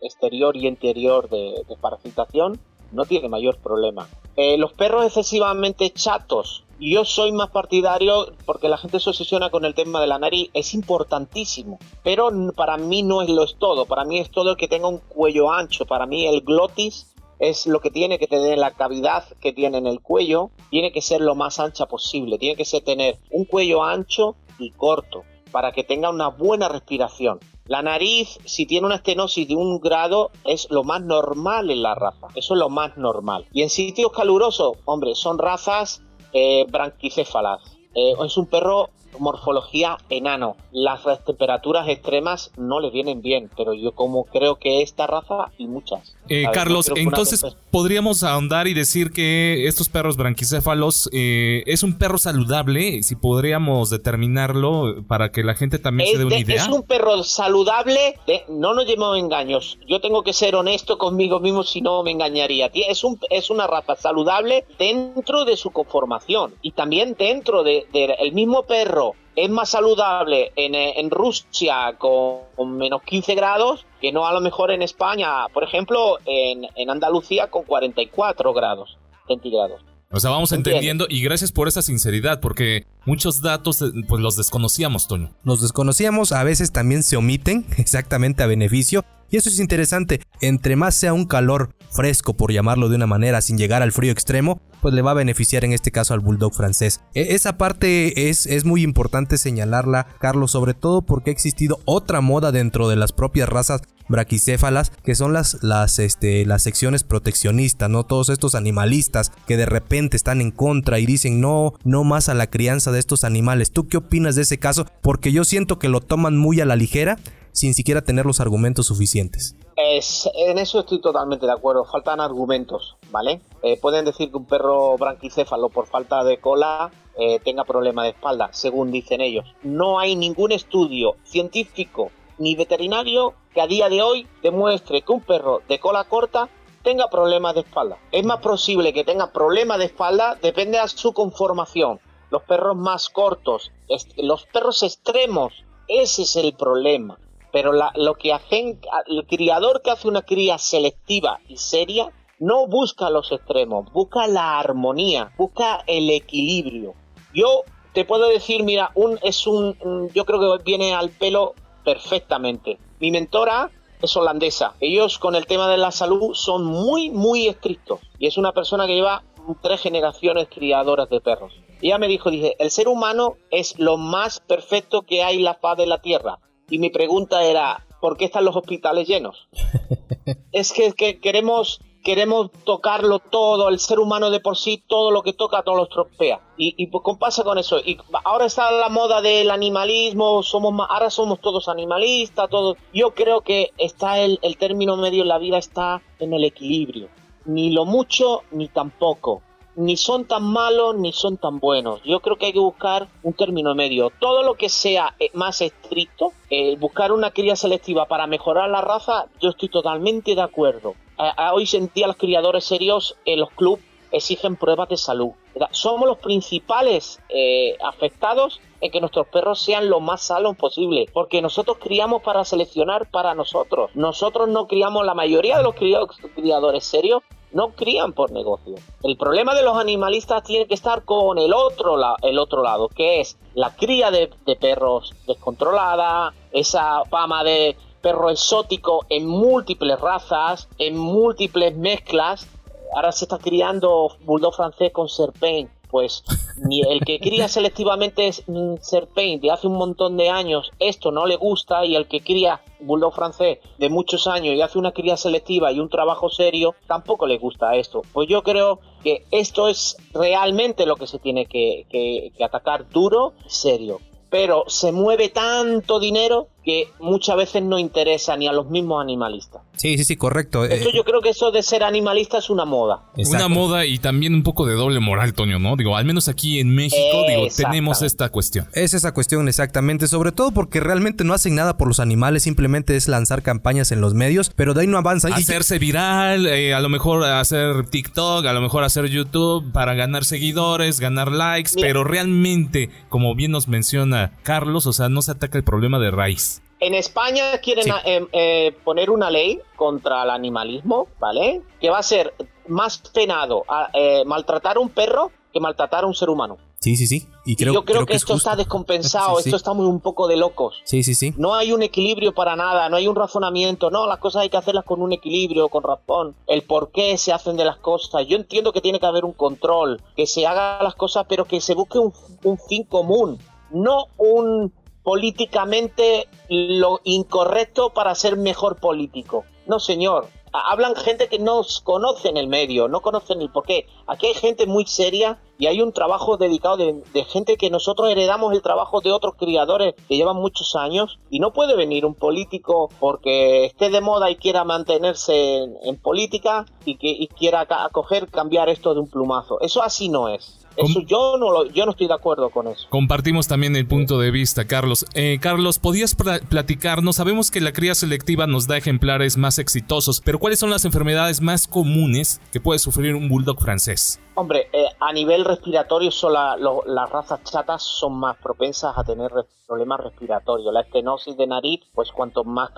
exterior y interior de, parasitación no tiene mayor problema. Eh, los perros excesivamente chatos, yo soy más partidario porque la gente se obsesiona con el tema de la nariz, es importantísimo, pero para mí no es lo es todo, para mí es todo el que tenga un cuello ancho, para mí el glotis es lo que tiene que tener la cavidad que tiene en el cuello, tiene que ser lo más ancha posible, tiene que ser tener un cuello ancho y corto para que tenga una buena respiración. La nariz, si tiene una estenosis de un grado, es lo más normal en la raza. Eso es lo más normal. Y en sitios calurosos, hombre, son razas eh, branquicéfalas. Eh, es un perro morfología enano. Las temperaturas extremas no le vienen bien, pero yo como creo que esta raza y muchas. Eh, Carlos, entonces podríamos ahondar y decir que estos perros branquicéfalos eh, es un perro saludable, si podríamos determinarlo para que la gente también se dé una idea. Es un perro saludable, no nos llevemos engaños. Yo tengo que ser honesto conmigo mismo si no me engañaría. Es, un, es una raza saludable dentro de su conformación y también dentro del de, el mismo perro es más saludable en, en Rusia con, menos 15 grados que no a lo mejor en España, por ejemplo, en, en Andalucía con 44 grados centígrados. O sea, vamos entendiendo y gracias por esa sinceridad, porque muchos datos eh, pues los desconocíamos, Toño. Los desconocíamos, a veces también se omiten exactamente a beneficio y eso es interesante, entre más sea un calor fresco, por llamarlo de una manera, sin llegar al frío extremo, pues le va a beneficiar en este caso al bulldog francés. E, esa parte es, es muy importante señalarla, Carlos, sobre todo porque ha existido otra moda dentro de las propias razas braquicéfalas, que son las, las, este, las secciones proteccionistas, ¿no? Todos estos animalistas que de repente están en contra y dicen no, no más a la crianza de estos animales. ¿Tú qué opinas de ese caso? Porque yo siento que lo toman muy a la ligera sin siquiera tener los argumentos suficientes. Es, en eso estoy totalmente de acuerdo, faltan argumentos, ¿vale? Eh, pueden decir que un perro branquicéfalo por falta de cola eh, tenga problema de espalda, según dicen ellos. No hay ningún estudio científico ni veterinario que a día de hoy demuestre que un perro de cola corta tenga problemas de espalda. Es más posible que tenga problemas de espalda, depende de su conformación. Los perros más cortos, los perros extremos, ese es el problema. Pero lo que hacen, el criador que hace una cría selectiva y seria, no busca los extremos, busca la armonía, busca el equilibrio. Yo te puedo decir, mira, un, es un, yo creo que viene al pelo perfectamente. Mi mentora es holandesa. Ellos con el tema de la salud son muy, muy estrictos. Y es una persona que lleva tres generaciones criadoras de perros. Ella me dijo, dije, el ser humano es lo más perfecto que hay en la faz de la tierra y mi pregunta era, ¿por qué están los hospitales llenos? es que, queremos queremos tocarlo todo, el ser humano de por sí, todo lo que toca, todo lo estropea. Y, y pues, ¿cómo pasa con eso? Y ahora está la moda del animalismo, somos más, ahora somos todos animalistas, todos. Yo creo que está el, el término medio en la vida está en el equilibrio. Ni lo mucho, ni tampoco ni son tan malos ni son tan buenos. Yo creo que hay que buscar un término medio. Todo lo que sea eh, más estricto, eh, buscar una cría selectiva para mejorar la raza, yo estoy totalmente de acuerdo. hoy sentía los criadores serios en los clubes exigen pruebas de salud. Somos los principales eh, afectados en que nuestros perros sean lo más sanos posible, porque nosotros criamos para seleccionar para nosotros. Nosotros no criamos, la mayoría de los criadores serios no crían por negocio. El problema de los animalistas tiene que estar con el otro, el otro lado, que es la cría de, perros descontrolada, esa fama de perro exótico en múltiples razas, en múltiples mezclas. Ahora se está criando bulldog francés con serpent pues ni el que cría selectivamente Serpent de hace un montón de años, esto no le gusta y el que cría Bulldog francés de muchos años y hace una cría selectiva y un trabajo serio, tampoco le gusta esto. Pues yo creo que esto es realmente lo que se tiene que, que atacar duro, serio. Pero se mueve tanto dinero que muchas veces no interesa ni a los mismos animalistas. Sí, sí, sí, correcto. Eso eh, yo creo que eso de ser animalista es una moda. Una moda y también un poco de doble moral, Toño, ¿no? Digo, al menos aquí en México, digo, tenemos esta cuestión. Es esa cuestión exactamente, sobre todo porque realmente no hacen nada por los animales, simplemente es lanzar campañas en los medios, pero de ahí no avanza. Hacerse viral, eh, a lo mejor hacer TikTok, a lo mejor hacer YouTube para ganar seguidores, ganar likes, pero realmente, como bien nos menciona Carlos, o sea, no se ataca el problema de raíz. En España quieren eh, eh, poner una ley contra el animalismo, ¿vale? Que va a ser más penado eh, maltratar a un perro que maltratar a un ser humano. Sí, sí, sí. Y, creo, yo creo, que, esto está descompensado, esto está muy un poco de locos. Sí, sí, sí. No hay un equilibrio para nada, no hay un razonamiento, no, las cosas hay que hacerlas con un equilibrio, con razón, el por qué se hacen de las cosas. Yo entiendo que tiene que haber un control, que se haga las cosas, pero que se busque un fin común, no un políticamente lo incorrecto para ser mejor político. No, señor. Hablan gente que no conocen el medio, no conocen el porqué. Aquí hay gente muy seria y hay un trabajo dedicado de, gente que nosotros heredamos el trabajo de otros criadores que llevan muchos años y no puede venir un político porque esté de moda y quiera mantenerse en, política y que y quiera acoger cambiar esto de un plumazo. Eso así no es. Eso yo no, lo, yo no estoy de acuerdo con eso. Compartimos también el punto de vista, Carlos. Eh, Carlos, ¿podías platicarnos? Sabemos que la cría selectiva nos da ejemplares más exitosos, pero ¿cuáles son las enfermedades más comunes que puede sufrir un bulldog francés? Hombre, eh, a nivel respiratorio son las razas chatas son más propensas a tener problemas respiratorios. La estenosis de nariz, pues cuanto más...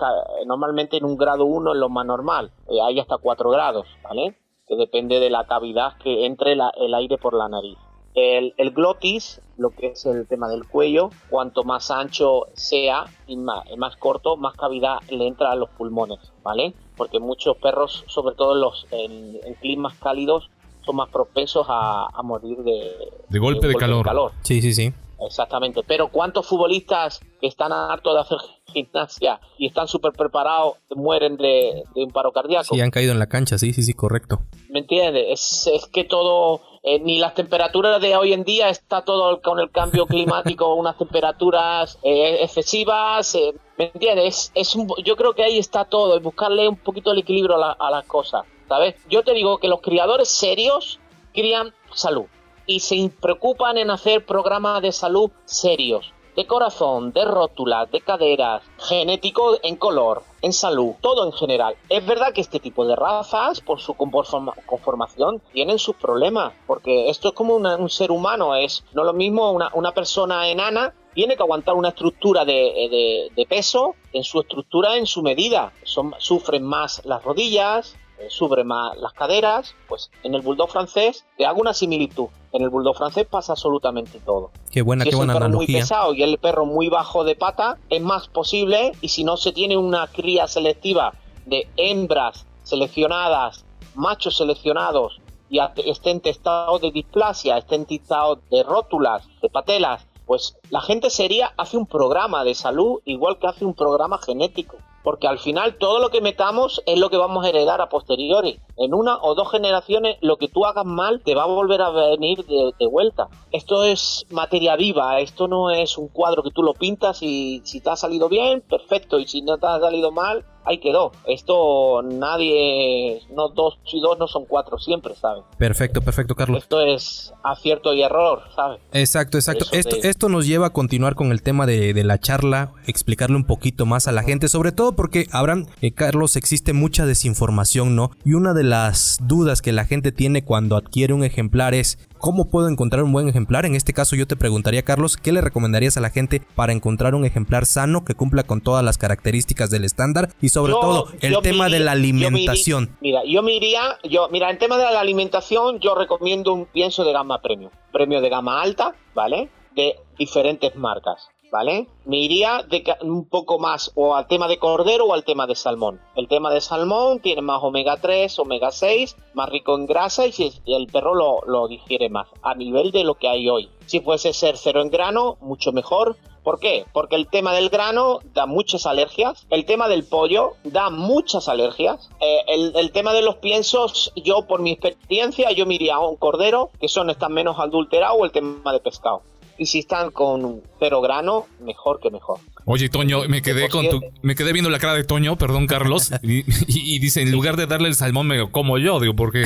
Normalmente en un grado 1 es lo más normal. Eh, hay hasta 4 grados, ¿vale? Que depende de la cavidad que entre el aire por la nariz. El, glotis, lo que es el tema del cuello, cuanto más ancho sea y más, corto, más cavidad le entra a los pulmones, ¿vale? Porque muchos perros, sobre todo en, los, en, climas cálidos, son más propensos a, morir de, de golpe, de, calor. Sí, sí, sí. Exactamente. Pero ¿cuántos futbolistas que están hartos de hacer gimnasia y están súper preparados mueren de, un paro cardíaco? Sí, han caído en la cancha, sí, sí, sí, correcto. ¿Me entiendes? Es, es que todo eh, ni las temperaturas de hoy en día está todo con el cambio climático, unas temperaturas eh, excesivas, eh, ¿me entiendes? Es, yo creo que ahí está todo, es buscarle un poquito el equilibrio a, las cosas, ¿sabes? Yo te digo que los criadores serios crían salud y se preocupan en hacer programas de salud serios de corazón, de rótulas, de caderas, genético en color, en salud, todo en general. Es verdad que este tipo de razas, por su conformación, tienen sus problemas, porque esto es como un ser humano, es no lo mismo una, una persona enana tiene que aguantar una estructura de, peso en su estructura, en su medida. Son, sufren más las rodillas, eh, sufren más las caderas, pues en el bulldog francés te hago una similitud. En el bulldog francés pasa absolutamente todo. Qué buena, si qué es buena un perro muy pesado y el perro muy bajo de pata, es más posible y si no se tiene una cría selectiva de hembras seleccionadas, machos seleccionados y estén testados de displasia, estén testados de rótulas, de patelas, pues la gente sería hace un programa de salud igual que hace un programa genético porque al final todo lo que metamos es lo que vamos a heredar a posteriori. En una o dos generaciones lo que tú hagas mal te va a volver a venir de, vuelta. Esto es materia viva, esto no es un cuadro que tú lo pintas y si te ha salido bien, perfecto, y si no te ha salido mal, ahí quedó. Esto nadie, no dos y dos no son cuatro siempre, ¿sabes? Perfecto, perfecto, Carlos. Esto es acierto y error, ¿sabes? Exacto, exacto. esto, esto nos lleva a continuar con el tema de, de, la charla, explicarle un poquito más a la gente, sobre todo porque, Abraham, eh, Carlos, existe mucha desinformación, ¿no? Y una de las dudas que la gente tiene cuando adquiere un ejemplar es, ¿Cómo puedo encontrar un buen ejemplar? En este caso yo te preguntaría, Carlos, ¿qué le recomendarías a la gente para encontrar un ejemplar sano que cumpla con todas las características del estándar y sobre todo el tema de la alimentación? mira, yo me iría, yo, mira, el tema de la alimentación yo recomiendo un pienso de gama premium, premio de gama alta, ¿vale? De diferentes marcas. ¿Vale? Me iría de, un poco más o al tema de cordero o al tema de salmón. El tema de salmón tiene más omega 3, omega 6, más rico en grasa y, el perro lo, lo, digiere más a nivel de lo que hay hoy. Si fuese ser cero en grano, mucho mejor. ¿Por qué? Porque el tema del grano da muchas alergias, el tema del pollo da muchas alergias, eh, el, tema de los piensos, yo por mi experiencia, yo me a un cordero, que son están menos adulterados, o el tema de pescado y si están con cero grano, mejor que mejor. Oye, Toño, me quedé con tu, me quedé viendo la cara de Toño, perdón, Carlos, y, dice, en lugar de darle el salmón, me como yo, digo, porque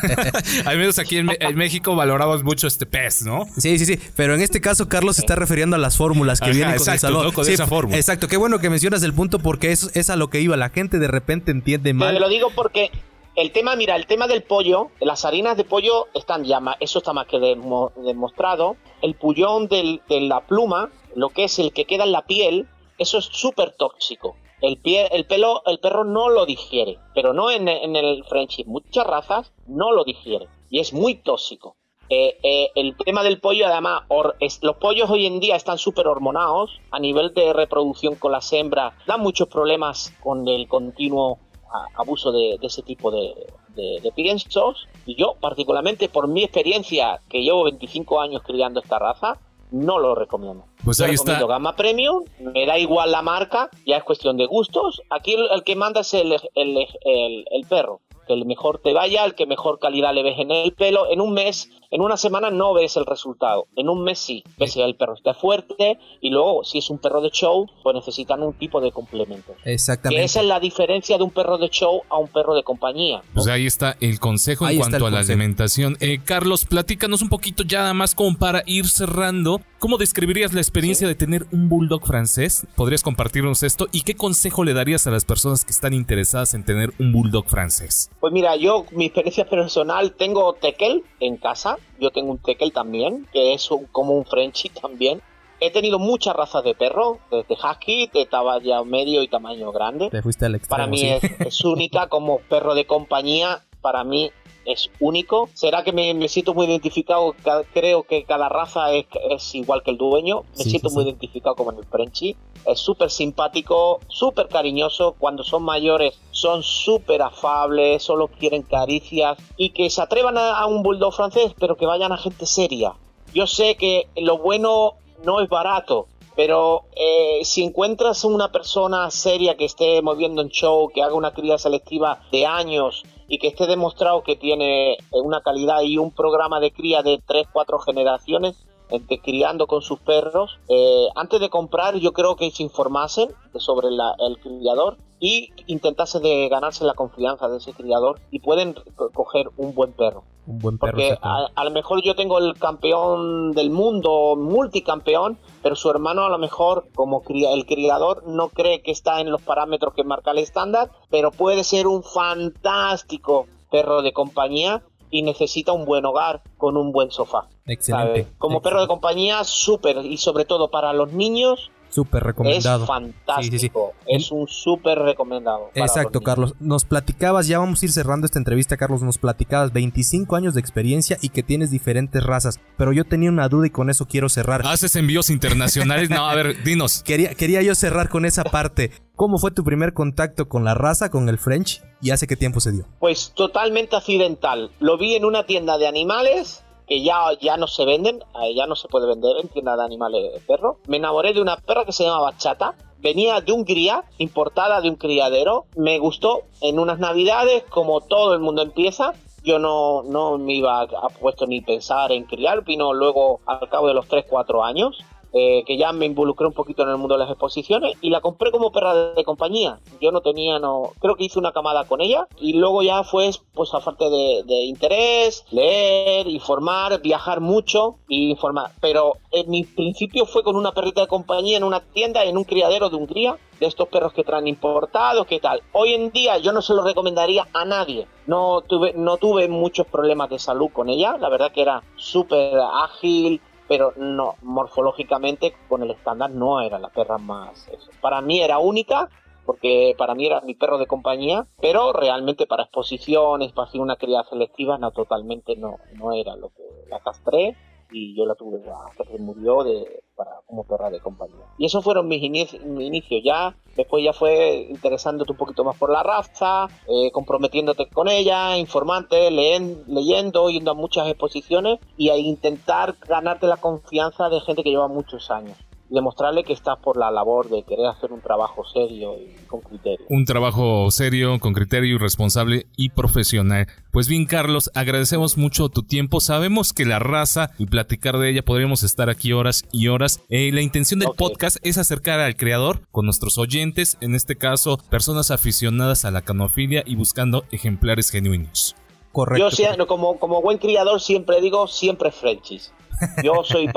al menos aquí en, México valoramos mucho este pez, ¿no? Sí, sí, sí, pero en este caso Carlos se está refiriendo a las fórmulas que vienen con el salmón. Con esa fórmula. Exacto, qué bueno que mencionas el punto porque es, es a lo que iba, la gente de repente entiende mal. Te lo digo porque el tema, mira, el tema del pollo, las harinas de pollo están ya, eso está más que demostrado. El pullón de la pluma, lo que es el que queda en la piel, eso es súper tóxico. El, pie, el pelo, el perro no lo digiere, pero no en, el Frenchie. Muchas razas no lo digieren y es muy tóxico. Eh, eh, el tema del pollo, además, los pollos hoy en día están súper hormonados a nivel de reproducción con las hembras, dan muchos problemas con el continuo abuso de, ese tipo de, de, piensos. Y yo, particularmente por mi experiencia, que llevo 25 años criando esta raza, no lo recomiendo. Pues ahí está. Gama Premium, me da igual la marca, ya es cuestión de gustos. Aquí el, que manda es el, el, el, perro. que el mejor te vaya, el que mejor calidad le ves en el pelo. En un mes, en una semana no ves el resultado. En un mes sí. Ves si el perro está fuerte y luego si es un perro de show, pues necesitan un tipo de complemento. Exactamente. Que esa es la diferencia de un perro de show a un perro de compañía. Pues ahí está el consejo en cuanto a la alimentación. Eh, Carlos, platícanos un poquito ya nada más como para ir cerrando. ¿Cómo describirías la experiencia de tener un bulldog francés? ¿Podrías compartirnos esto? ¿Y qué consejo le darías a las personas que están interesadas en tener un bulldog francés? Pues mira, yo, mi experiencia personal, tengo Tekel en casa. Yo tengo un Tekel también, que es como un Frenchie también. He tenido muchas razas de perro, desde husky, de tamaño medio y tamaño grande. Te fuiste al extremo, Para mí sí. es, es única como perro de compañía. Para mí es único. ¿Será que me, me siento muy identificado? Ca- Creo que cada raza es, es igual que el dueño. Me Sí, siento sí, muy sí. identificado como en el Frenchie. Es súper simpático, súper cariñoso. Cuando son mayores son súper afables, solo quieren caricias. Y que se atrevan a, a un bulldog francés, pero que vayan a gente seria. Yo sé que lo bueno no es barato, pero eh, si encuentras una persona seria que esté moviendo en show, que haga una cría selectiva de años y que esté demostrado que tiene eh, una calidad y un programa de cría de 3, 4 generaciones, entre criando con sus perros, eh, antes de comprar yo creo que se informasen sobre el criador y intentasen de ganarse la confianza de ese criador y pueden co- coger un buen perro. Un buen perro. Porque a, a lo mejor yo tengo el campeón del mundo, multicampeón, pero su hermano a lo mejor, como cría- el criador, no cree que está en los parámetros que marca el estándar, pero puede ser un fantástico perro de compañía y necesita un buen hogar con un buen sofá. Excelente. Como perro de compañía, súper, y sobre todo para los niños, Súper recomendado. es fantástico. Sí, sí, sí. Es un súper recomendado. Exacto. Carlos. Nos platicabas, ya vamos a ir cerrando esta entrevista, Carlos. Nos platicabas 25 años de experiencia y que tienes diferentes razas. Pero yo tenía una duda y con eso quiero cerrar. ¿Haces envíos internacionales? No, a ver, dinos. Quería, quería yo cerrar con esa parte. ¿Cómo fue tu primer contacto con la raza, con el French? ¿Y hace qué tiempo se dio? Pues totalmente accidental. Lo vi en una tienda de animales que ya, ya no se venden, eh, ya no se puede vender en tienda de animales de perro. Me enamoré de una perra que se llamaba Chata. Venía de un cría, importada de un criadero. Me gustó en unas navidades, como todo el mundo empieza. Yo no, no me iba a, a puesto ni pensar en criar, vino luego al cabo de los 3-4 años. Eh, que ya me involucré un poquito en el mundo de las exposiciones y la compré como perra de, compañía. Yo no tenía, no, creo que hice una camada con ella y luego ya fue, pues, aparte de, de interés, leer, informar, viajar mucho y informar. Pero en mi principio fue con una perrita de compañía en una tienda, en un criadero de Hungría, de estos perros que traen importados, ¿qué tal? Hoy en día yo no se lo recomendaría a nadie. No tuve, no tuve muchos problemas de salud con ella, la verdad que era súper ágil, pero no, morfológicamente con el estándar no era la perra más... eso. Para mí era única, porque para mí era mi perro de compañía, pero realmente para exposiciones, para hacer una cría selectiva, no, totalmente no, no era lo que la castré y yo la tuve hasta que murió de, para, como perra de compañía. Y esos fueron mis, inici- mis inicios ya. Después ya fue interesándote un poquito más por la raza, eh, comprometiéndote con ella, informante, leen- leyendo, yendo a muchas exposiciones y a intentar ganarte la confianza de gente que lleva muchos años. Y demostrarle que estás por la labor de querer hacer un trabajo serio y con criterio. Un trabajo serio, con criterio, responsable y profesional. Pues bien, Carlos, agradecemos mucho tu tiempo. Sabemos que la raza y platicar de ella podríamos estar aquí horas y horas. Eh, la intención del Ok. podcast es acercar al creador con nuestros oyentes, en este caso, personas aficionadas a la canofilia y buscando ejemplares genuinos. Correcto. Yo sie- como, como buen criador siempre digo, siempre Frenchies. Yo soy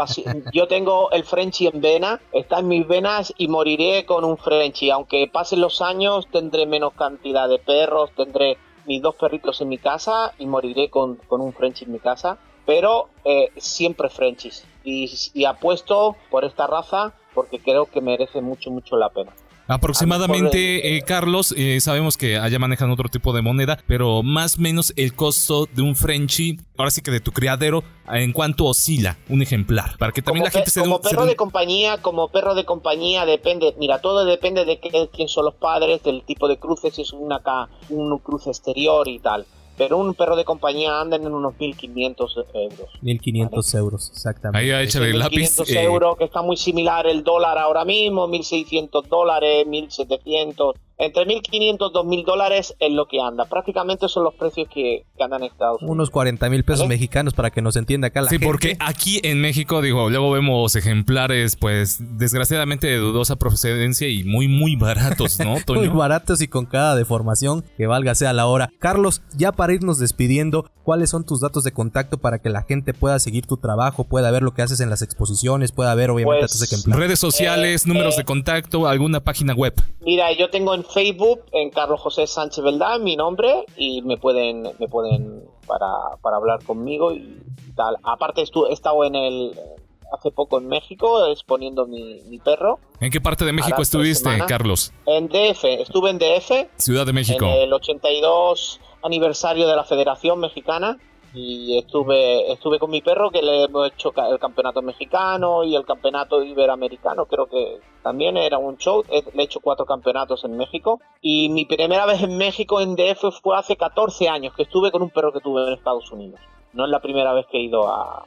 yo tengo el Frenchie en vena, está en mis venas y moriré con un Frenchie. Aunque pasen los años, tendré menos cantidad de perros, tendré mis dos perritos en mi casa y moriré con, con un Frenchie en mi casa. Pero eh, siempre Frenchies. Y apuesto por esta raza porque creo que merece mucho, mucho la pena. Aproximadamente, eh, Carlos, eh, sabemos que allá manejan otro tipo de moneda, pero más o menos el costo de un Frenchie, ahora sí que de tu criadero, en cuánto oscila un ejemplar, para que también como la gente se como un- se perro un- de compañía como perro de compañía depende mira todo depende de qué- quién son los padres del tipo de cruces si es una un cruce exterior y tal pero un perro de compañía anda en unos 1500 euros 1500 euros, exactamente. Ahí échale el lápiz. 1500 eh, euros que está muy similar el dólar ahora mismo 1600 dólares 1700 Entre 1.500 2.000 dólares es lo que anda. Prácticamente son los precios que, que andan en Estados Unidos. Unos 40 mil pesos ¿Vale? mexicanos para que nos entienda acá la Sí, gente. porque aquí en México, digo, luego vemos ejemplares, pues, desgraciadamente de dudosa procedencia y muy, muy baratos, ¿no, Muy baratos y con cada deformación que valga sea la hora. Carlos, ya para irnos despidiendo, ¿cuáles son tus datos de contacto para que la gente pueda seguir tu trabajo, pueda ver lo que haces en las exposiciones, pueda ver obviamente Pues, tus ejemplares? Redes sociales, números de contacto, alguna página web. Mira, yo tengo en Facebook, en Carlos José Sánchez Verdad, mi nombre, y me pueden, me pueden para, para hablar conmigo y tal. Aparte he estado en el hace poco en México exponiendo mi, mi perro. ¿En qué parte de México estuviste. Carlos? En DF, estuve en DF, Ciudad de México. en el 82 aniversario de la Federación Mexicana y estuve estuve con mi perro que le hemos hecho el campeonato mexicano y el campeonato iberoamericano creo que también era un show. Le he hecho cuatro campeonatos en México. Y mi primera vez en México en DF fue hace 14 años que estuve con un perro que tuve en Estados Unidos. No es la primera vez que he ido a-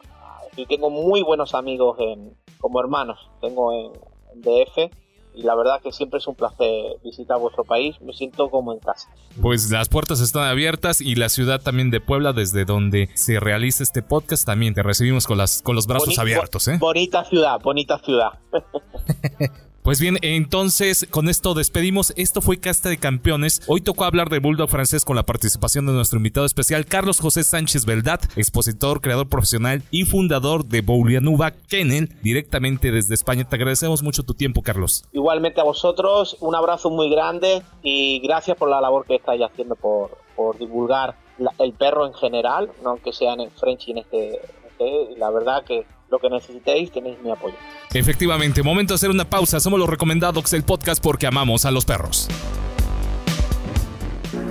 y tengo muy buenos amigos en, como hermanos. Tengo en, en DF y la verdad que siempre es un placer visitar vuestro país me siento como en casa Pues las puertas están abiertas y la ciudad también de Puebla, desde donde se realiza este podcast, también te recibimos con, las, con los brazos Boni- abiertos, ¿eh? Bonita ciudad, bonita ciudad. Pues bien, entonces con esto despedimos. Esto fue Casta de Campeones. Hoy tocó hablar de Bulldog francés con la participación de nuestro invitado especial, Carlos José Sánchez Beldat, expositor, creador profesional y fundador de Boulianuba Kennel, directamente desde España. Te agradecemos mucho tu tiempo, Carlos. Igualmente a vosotros, un abrazo muy grande y gracias por la labor que estáis haciendo por, por divulgar el perro en general, no aunque sean en French y en este, este, la verdad que lo que necesitéis tenéis mi apoyo. Efectivamente, momento de hacer una pausa. Somos los recomendados del podcast porque amamos a los perros.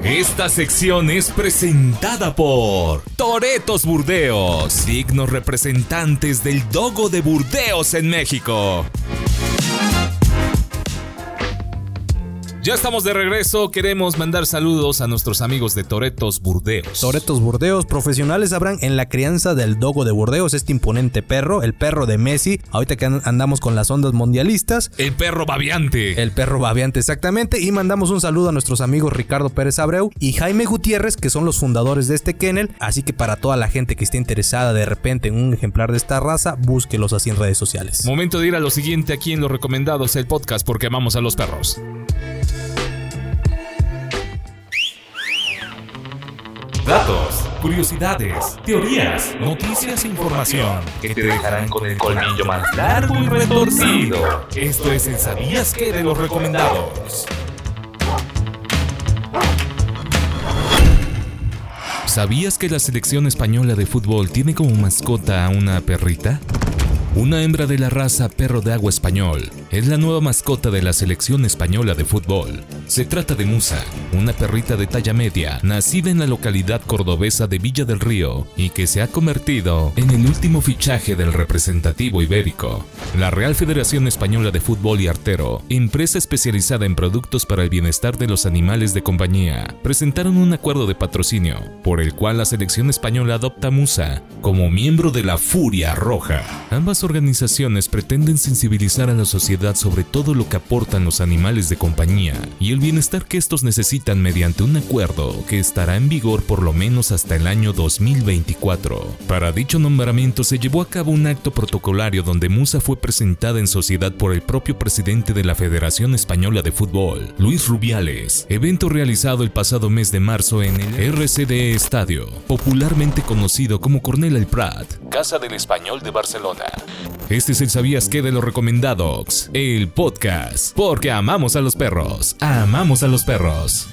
Esta sección es presentada por Toretos Burdeos, dignos representantes del Dogo de Burdeos en México. Ya estamos de regreso, queremos mandar saludos a nuestros amigos de Toretos Burdeos. Toretos Burdeos, profesionales sabrán en la crianza del dogo de Burdeos, este imponente perro, el perro de Messi. Ahorita que an- andamos con las ondas mundialistas, El perro babiante. el perro babiante exactamente. Y mandamos un saludo a nuestros amigos Ricardo Pérez Abreu y Jaime Gutiérrez, que son los fundadores de este kennel. Así que para toda la gente que esté interesada de repente en un ejemplar de esta raza, búsquelos así en redes sociales. Momento de ir a lo siguiente aquí en Los Recomendados, el podcast porque amamos a los perros. Datos, curiosidades, teorías, noticias e información que te dejarán con el colmillo más largo y retorcido. Esto es el ¿Sabías qué? de los recomendados. ¿Sabías que la selección española de fútbol tiene como mascota a una perrita? Una hembra de la raza perro de agua español es la nueva mascota de la selección española de fútbol. Se trata de Musa, una perrita de talla media, nacida en la localidad cordobesa de Villa del Río y que se ha convertido en el último fichaje del representativo ibérico. La Real Federación Española de Fútbol y Artero, empresa especializada en productos para el bienestar de los animales de compañía, presentaron un acuerdo de patrocinio por el cual la selección española adopta a Musa como miembro de la Furia Roja. Ambas organizaciones pretenden sensibilizar a la sociedad sobre todo lo que aportan los animales de compañía y el bienestar que estos necesitan mediante un acuerdo que estará en vigor por lo menos hasta el año 2024. Para dicho nombramiento se llevó a cabo un acto protocolario donde Musa fue presentada en sociedad por el propio presidente de la Federación Española de Fútbol, Luis Rubiales, evento realizado el pasado mes de marzo en el RCD Estadio, popularmente conocido como Cornell El Prat, Casa del Español de Barcelona. Este es el Sabías qué de los recomendados, el podcast, porque amamos a los perros, amamos a los perros.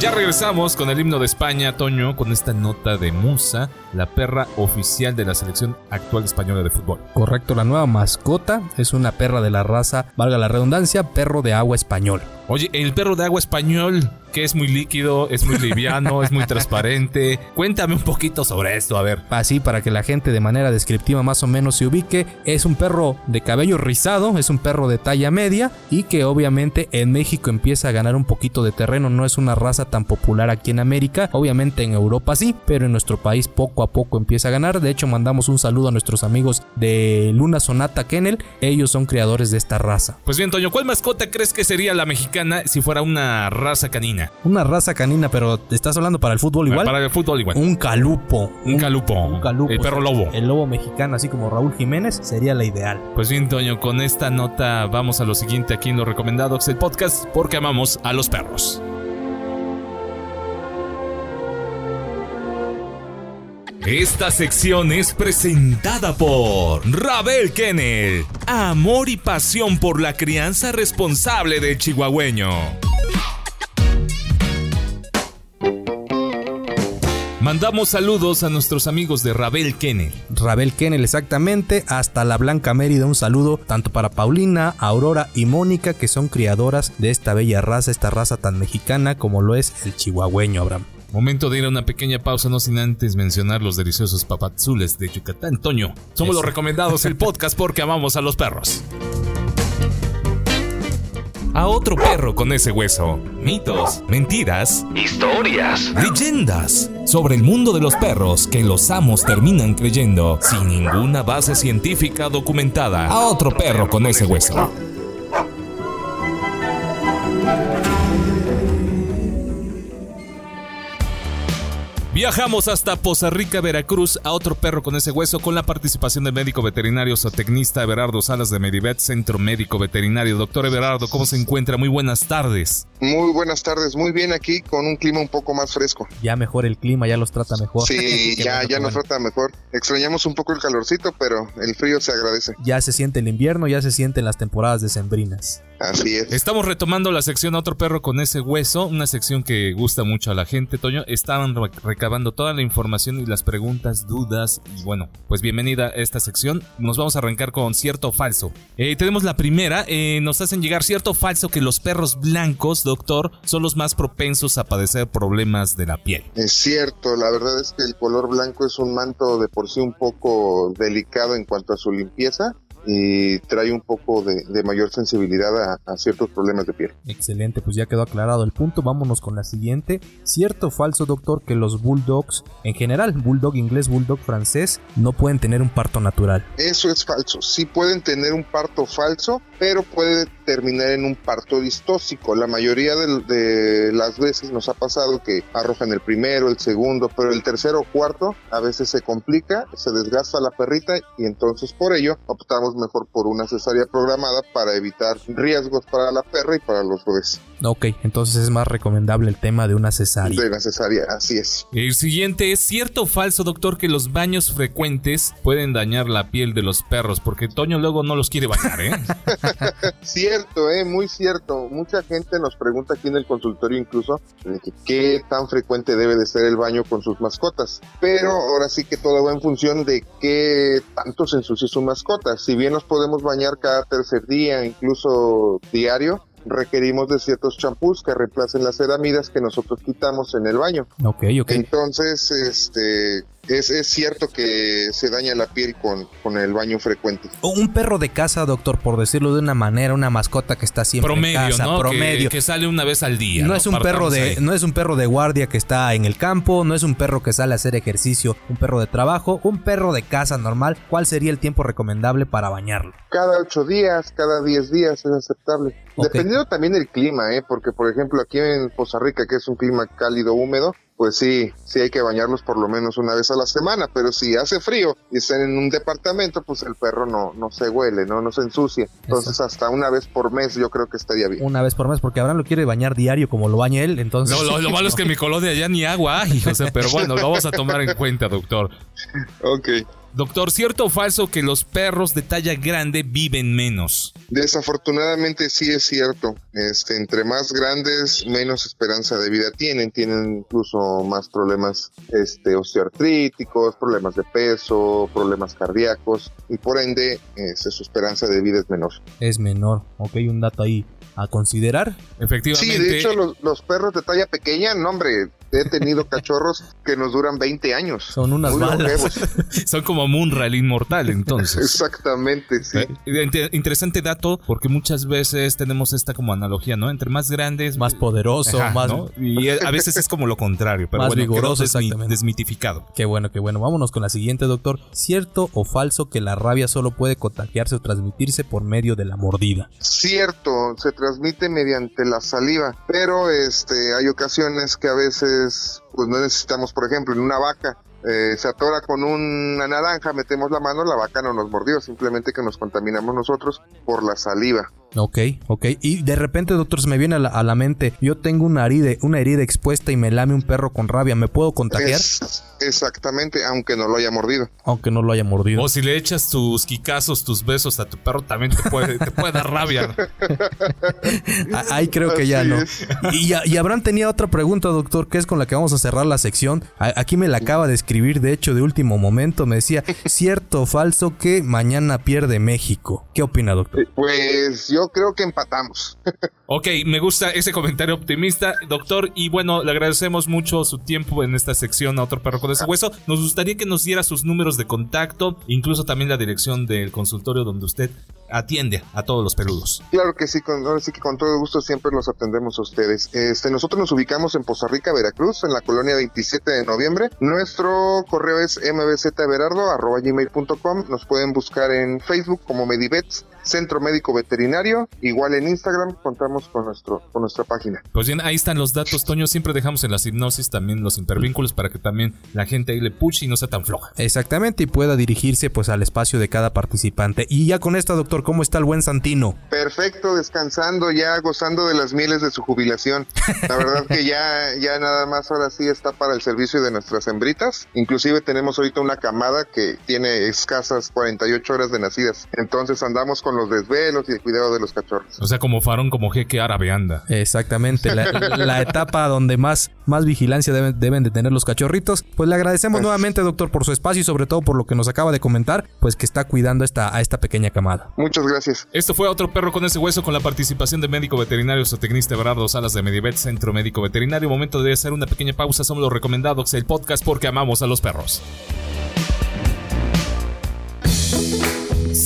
Ya regresamos con el himno de España, Toño, con esta nota de Musa, la perra oficial de la selección actual española de fútbol. Correcto, la nueva mascota es una perra de la raza, valga la redundancia, perro de agua español. Oye, el perro de agua español, que es muy líquido, es muy liviano, es muy transparente. Cuéntame un poquito sobre esto, a ver. Así para que la gente de manera descriptiva más o menos se ubique, es un perro de cabello rizado, es un perro de talla media y que obviamente en México empieza a ganar un poquito de terreno, no es una raza tan popular aquí en América, obviamente en Europa sí, pero en nuestro país poco a poco empieza a ganar. De hecho, mandamos un saludo a nuestros amigos de Luna Sonata Kennel, ellos son creadores de esta raza. Pues bien, Toño, ¿cuál mascota crees que sería la mexicana si fuera una raza canina? Una raza canina, pero ¿estás hablando para el fútbol igual? Para el fútbol igual. Un calupo. Un, calupo. Un calupo. El perro lobo. El lobo mexicano, así como Raúl Jiménez, sería la ideal. Pues bien, Toño, con esta nota vamos a lo siguiente aquí en Los Recomendados, el podcast, porque amamos a los perros. Esta sección es presentada por Rabel Kennel. Amor y pasión por la crianza responsable del chihuahueño. Mandamos saludos a nuestros amigos de Rabel Kennel. Rabel Kennel, exactamente. Hasta la Blanca Mérida, un saludo tanto para Paulina, Aurora y Mónica, que son criadoras de esta bella raza, esta raza tan mexicana como lo es el chihuahueño, Abraham. Momento de ir a una pequeña pausa, no sin antes mencionar los deliciosos papazules de Yucatán. Toño, somos los recomendados el podcast porque amamos a los perros. A otro perro con ese hueso. Mitos, mentiras, historias, leyendas sobre el mundo de los perros que los amos terminan creyendo sin ninguna base científica documentada. A otro perro con ese hueso. Viajamos hasta Poza Rica, Veracruz, a otro perro con ese hueso, con la participación del médico veterinario zootecnista Everardo Salas de Medivet, Centro Médico Veterinario. Doctor Everardo, ¿cómo se encuentra? Muy buenas tardes. Muy buenas tardes, muy bien aquí, con un clima un poco más fresco. Ya mejor el clima, ya los trata mejor. Sí, ya, ya nos trata mejor. Extrañamos un poco el calorcito, pero el frío se agradece. Ya se siente el invierno, ya se sienten las temporadas decembrinas. Así es. Estamos retomando la sección Otro perro con ese hueso, una sección que gusta mucho a la gente, Toño. Estaban recabando toda la información y las preguntas, dudas. Y bueno, pues bienvenida a esta sección. Nos vamos a arrancar con cierto o falso. Eh, tenemos la primera. Eh, nos hacen llegar cierto o falso que los perros blancos, doctor, son los más propensos a padecer problemas de la piel. Es cierto, la verdad es que el color blanco es un manto de por sí un poco delicado en cuanto a su limpieza y trae un poco de, de mayor sensibilidad a, a, ciertos problemas de piel. Excelente, pues ya quedó aclarado el punto. Vámonos con la siguiente. ¿Cierto o falso, doctor, que los bulldogs, en general, bulldog inglés, bulldog francés, no pueden tener un parto natural? Eso es falso. Sí pueden tener un parto falso, pero puede terminar en un parto distóxico. La mayoría de, de las veces nos ha pasado que arrojan el primero, el segundo, pero el tercero o cuarto a veces se complica, se desgasta la perrita y entonces por ello optamos mejor por una cesárea programada para evitar riesgos para la perra y para los bebés. Ok, entonces es más recomendable el tema de una cesárea. De una cesárea, así es. El siguiente, ¿es cierto o falso, doctor, que los baños frecuentes pueden dañar la piel de los perros? Porque Toño luego no los quiere bañar, ¿eh? cierto, ¿eh? Muy cierto. Mucha gente nos pregunta aquí en el consultorio incluso qué tan frecuente debe de ser el baño con sus mascotas. Pero ahora sí que todo va en función de qué tanto se ensucia su mascota. Si bien nos podemos bañar cada tercer día, incluso diario, requerimos de ciertos champús que reemplacen las ceramidas que nosotros quitamos en el baño. Ok, ok. Entonces, este, es, es, cierto que se daña la piel con, con, el baño frecuente. Un perro de casa, doctor, por decirlo de una manera, una mascota que está siempre promedio, en casa, ¿no? promedio. Que, que, sale una vez al día. No, ¿no? es un perro de, ahí. no es un perro de guardia que está en el campo, no es un perro que sale a hacer ejercicio, un perro de trabajo, un perro de casa normal. ¿Cuál sería el tiempo recomendable para bañarlo? Cada ocho días, cada diez días es aceptable. Dependiendo también del clima, ¿eh? porque por ejemplo aquí en Poza Rica, que es un clima cálido húmedo, pues sí, sí hay que bañarlos por lo menos una vez a la semana, pero si hace frío y están en un departamento, pues el perro no, no se huele, no, no se ensucia. Entonces hasta una vez por mes yo creo que estaría bien. Una vez por mes, porque Abraham lo quiere bañar diario como lo baña él, entonces... No, lo, lo malo es que en mi colonia ya ni agua José, pero bueno, lo vamos a tomar en cuenta, doctor. Ok. Doctor, ¿cierto o falso que los perros de talla grande viven menos? Desafortunadamente sí es cierto. Este, entre más grandes, menos esperanza de vida tienen. Tienen incluso más problemas este, osteoartríticos, problemas de peso, problemas cardíacos y por ende este, su esperanza de vida es menor. Es menor, ok, un dato ahí a considerar. Efectivamente. Sí, de hecho los, los perros de talla pequeña, no hombre, he tenido cachorros que nos duran 20 años. Son unas Muy balas. longevos. Son como Munra, el inmortal, entonces. Exactamente, sí. Eh, inter- interesante dato, porque muchas veces tenemos esta como analogía, ¿no? Entre más grandes, Más poderoso, Ajá, más... ¿no? Y eh, a veces es como lo contrario, pero Más bueno, vigoroso, exactamente. desmitificado. Qué bueno, qué bueno. Vámonos con la siguiente, doctor. ¿Cierto o falso que la rabia solo puede contagiarse o transmitirse por medio de la mordida? Cierto, se transmite mediante la saliva, pero este hay ocasiones que a veces pues no necesitamos, por ejemplo, en una vaca eh, se atora con una naranja, metemos la mano, la vaca no nos mordió, simplemente que nos contaminamos nosotros por la saliva. Ok, ok. Y de repente, doctor, se me viene a la, a la mente, yo tengo una herida, una herida expuesta y me lame un perro con rabia, ¿me puedo contagiar? Es- exactamente, aunque no lo haya mordido. Aunque no lo haya mordido. O si le echas tus quicazos, tus besos a tu perro, también te puede, te puede dar rabia. Ah, Ahí creo que ya no. Y, y Abraham tenía otra pregunta, doctor, que es con la que vamos a cerrar la sección. A- Aquí me la acaba de escribir, de hecho, de último momento. Me decía, ¿cierto o falso que mañana pierde México? ¿Qué opina, doctor? Pues yo creo que empatamos. Ok, me gusta ese comentario optimista, doctor. Y bueno, le agradecemos mucho su tiempo en esta sección a otro perro con ese hueso. Nos gustaría que nos diera sus números de contacto, incluso también la dirección del consultorio donde usted atiende a todos los peludos. Claro que sí, con, ahora sí que con todo gusto siempre los atendemos a ustedes. Este, nosotros nos ubicamos en Poza Rica, Veracruz, en la colonia 27 de noviembre. Nuestro correo es mbzverardo.gmail.com. Nos pueden buscar en Facebook como Medivets, Centro Médico Veterinario. Igual en Instagram contamos con, nuestro, con nuestra página. Pues bien, ahí están los datos, Toño. Siempre dejamos en las hipnosis también los hipervínculos para que también la gente ahí le puche y no sea tan floja. Exactamente, y pueda dirigirse pues al espacio de cada participante. Y ya con esta, doctor, ¿cómo está el buen Santino? Perfecto, descansando ya, gozando de las mieles de su jubilación. La verdad que ya, ya nada más ahora sí está para el servicio de nuestras hembritas. Inclusive tenemos ahorita una camada que tiene escasas 48 horas de nacidas. Entonces andamos con los desvelos y el cuidado de los cachorros. O sea, como farón, como jeque árabe anda. Exactamente, la, la etapa donde más, más vigilancia deben, deben de tener los cachorritos. Pues le agradecemos nuevamente, doctor, por su espacio y sobre todo por lo que nos acaba de comentar, pues que está cuidando esta, a esta pequeña camada. Muchas gracias. Esto fue otro perro con ese hueso con la participación de médico veterinario zootecnista Everardo Salas de Medivet Centro Médico Veterinario. Momento de hacer una pequeña pausa. Somos los recomendados el podcast porque amamos a los perros.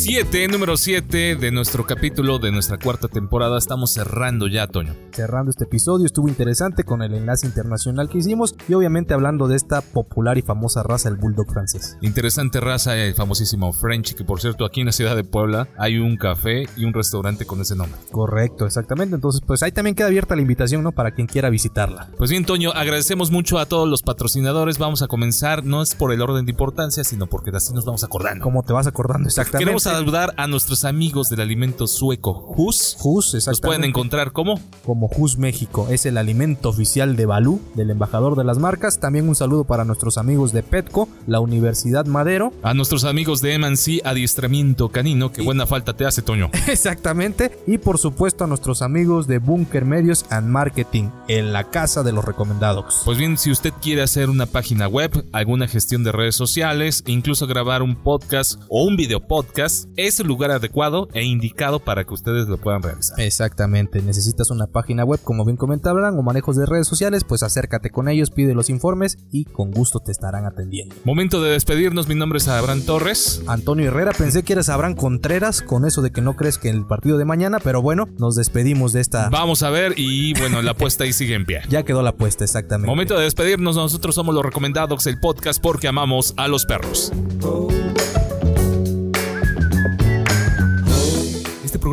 7, número 7 de nuestro capítulo de nuestra cuarta temporada. Estamos cerrando ya, Toño. Cerrando este episodio, estuvo interesante con el enlace internacional que hicimos y obviamente hablando de esta popular y famosa raza, el bulldog francés. Interesante raza, el famosísimo French, que por cierto aquí en la ciudad de Puebla hay un café y un restaurante con ese nombre. Correcto, exactamente. Entonces, pues ahí también queda abierta la invitación, ¿no? Para quien quiera visitarla. Pues bien, Toño, agradecemos mucho a todos los patrocinadores. Vamos a comenzar, no es por el orden de importancia, sino porque así nos vamos acordando. Como te vas acordando exactamente. Queremos saludar a nuestros amigos del alimento sueco Hus. Hus, Los pueden exactamente. encontrar como como Hus México. Es el alimento oficial de Balú, del embajador de las marcas. También un saludo para nuestros amigos de Petco, la Universidad Madero. a nuestros amigos de Emancy Adiestramiento Canino. Que buena falta te hace, Toño. Exactamente. Y por supuesto a nuestros amigos de Bunker Medios and Marketing, en la casa de los recomendados. Pues bien, si usted quiere hacer una página web, alguna gestión de redes sociales, incluso grabar un podcast o un video podcast, es el lugar adecuado e indicado para que ustedes lo puedan realizar. Exactamente, necesitas una página web como bien comentaban o manejos de redes sociales, pues acércate con ellos, pide los informes y con gusto te estarán atendiendo. Momento de despedirnos, mi nombre es Abraham Torres. Antonio Herrera, pensé que eres Abraham Contreras con eso de que no crees que el partido de mañana, pero bueno, nos despedimos de esta... Vamos a ver y bueno, la apuesta ahí sigue en pie. Ya quedó la apuesta, exactamente. Momento de despedirnos, nosotros somos los recomendados el podcast porque amamos a los perros.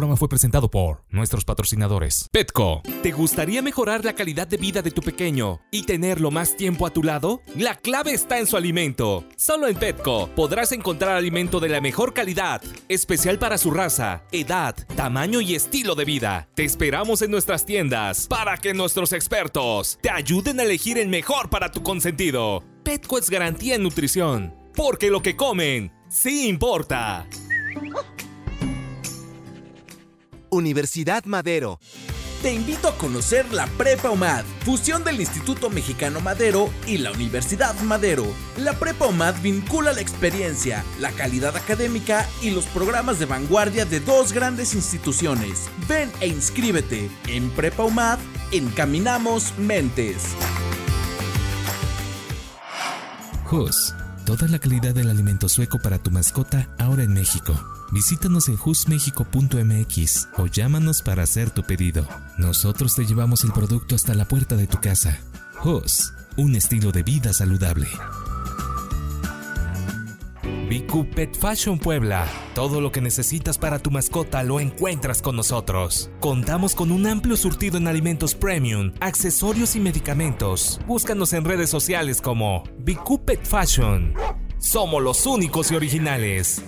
Programa fue presentado por nuestros patrocinadores. Petco. ¿Te gustaría mejorar la calidad de vida de tu pequeño y tenerlo más tiempo a tu lado? La clave está en su alimento. Solo en Petco podrás encontrar alimento de la mejor calidad, especial para su raza, edad, tamaño y estilo de vida. Te esperamos en nuestras tiendas para que nuestros expertos te ayuden a elegir el mejor para tu consentido. Petco es garantía en nutrición, porque lo que comen sí importa. Universidad Madero. Te invito a conocer la Prepa UMAD, fusión del Instituto Mexicano Madero y la Universidad Madero. La Prepa UMAD vincula la experiencia, la calidad académica y los programas de vanguardia de dos grandes instituciones. Ven e inscríbete. En Prepa UMAD, encaminamos mentes. Hus, toda la calidad del alimento sueco para tu mascota ahora en México. Visítanos en husmexico.mx o llámanos para hacer tu pedido. Nosotros te llevamos el producto hasta la puerta de tu casa. Hus, un estilo de vida saludable. BQ Fashion Puebla. Todo lo que necesitas para tu mascota lo encuentras con nosotros. Contamos con un amplio surtido en alimentos premium, accesorios y medicamentos. Búscanos en redes sociales como BQ Fashion. Somos los únicos y originales.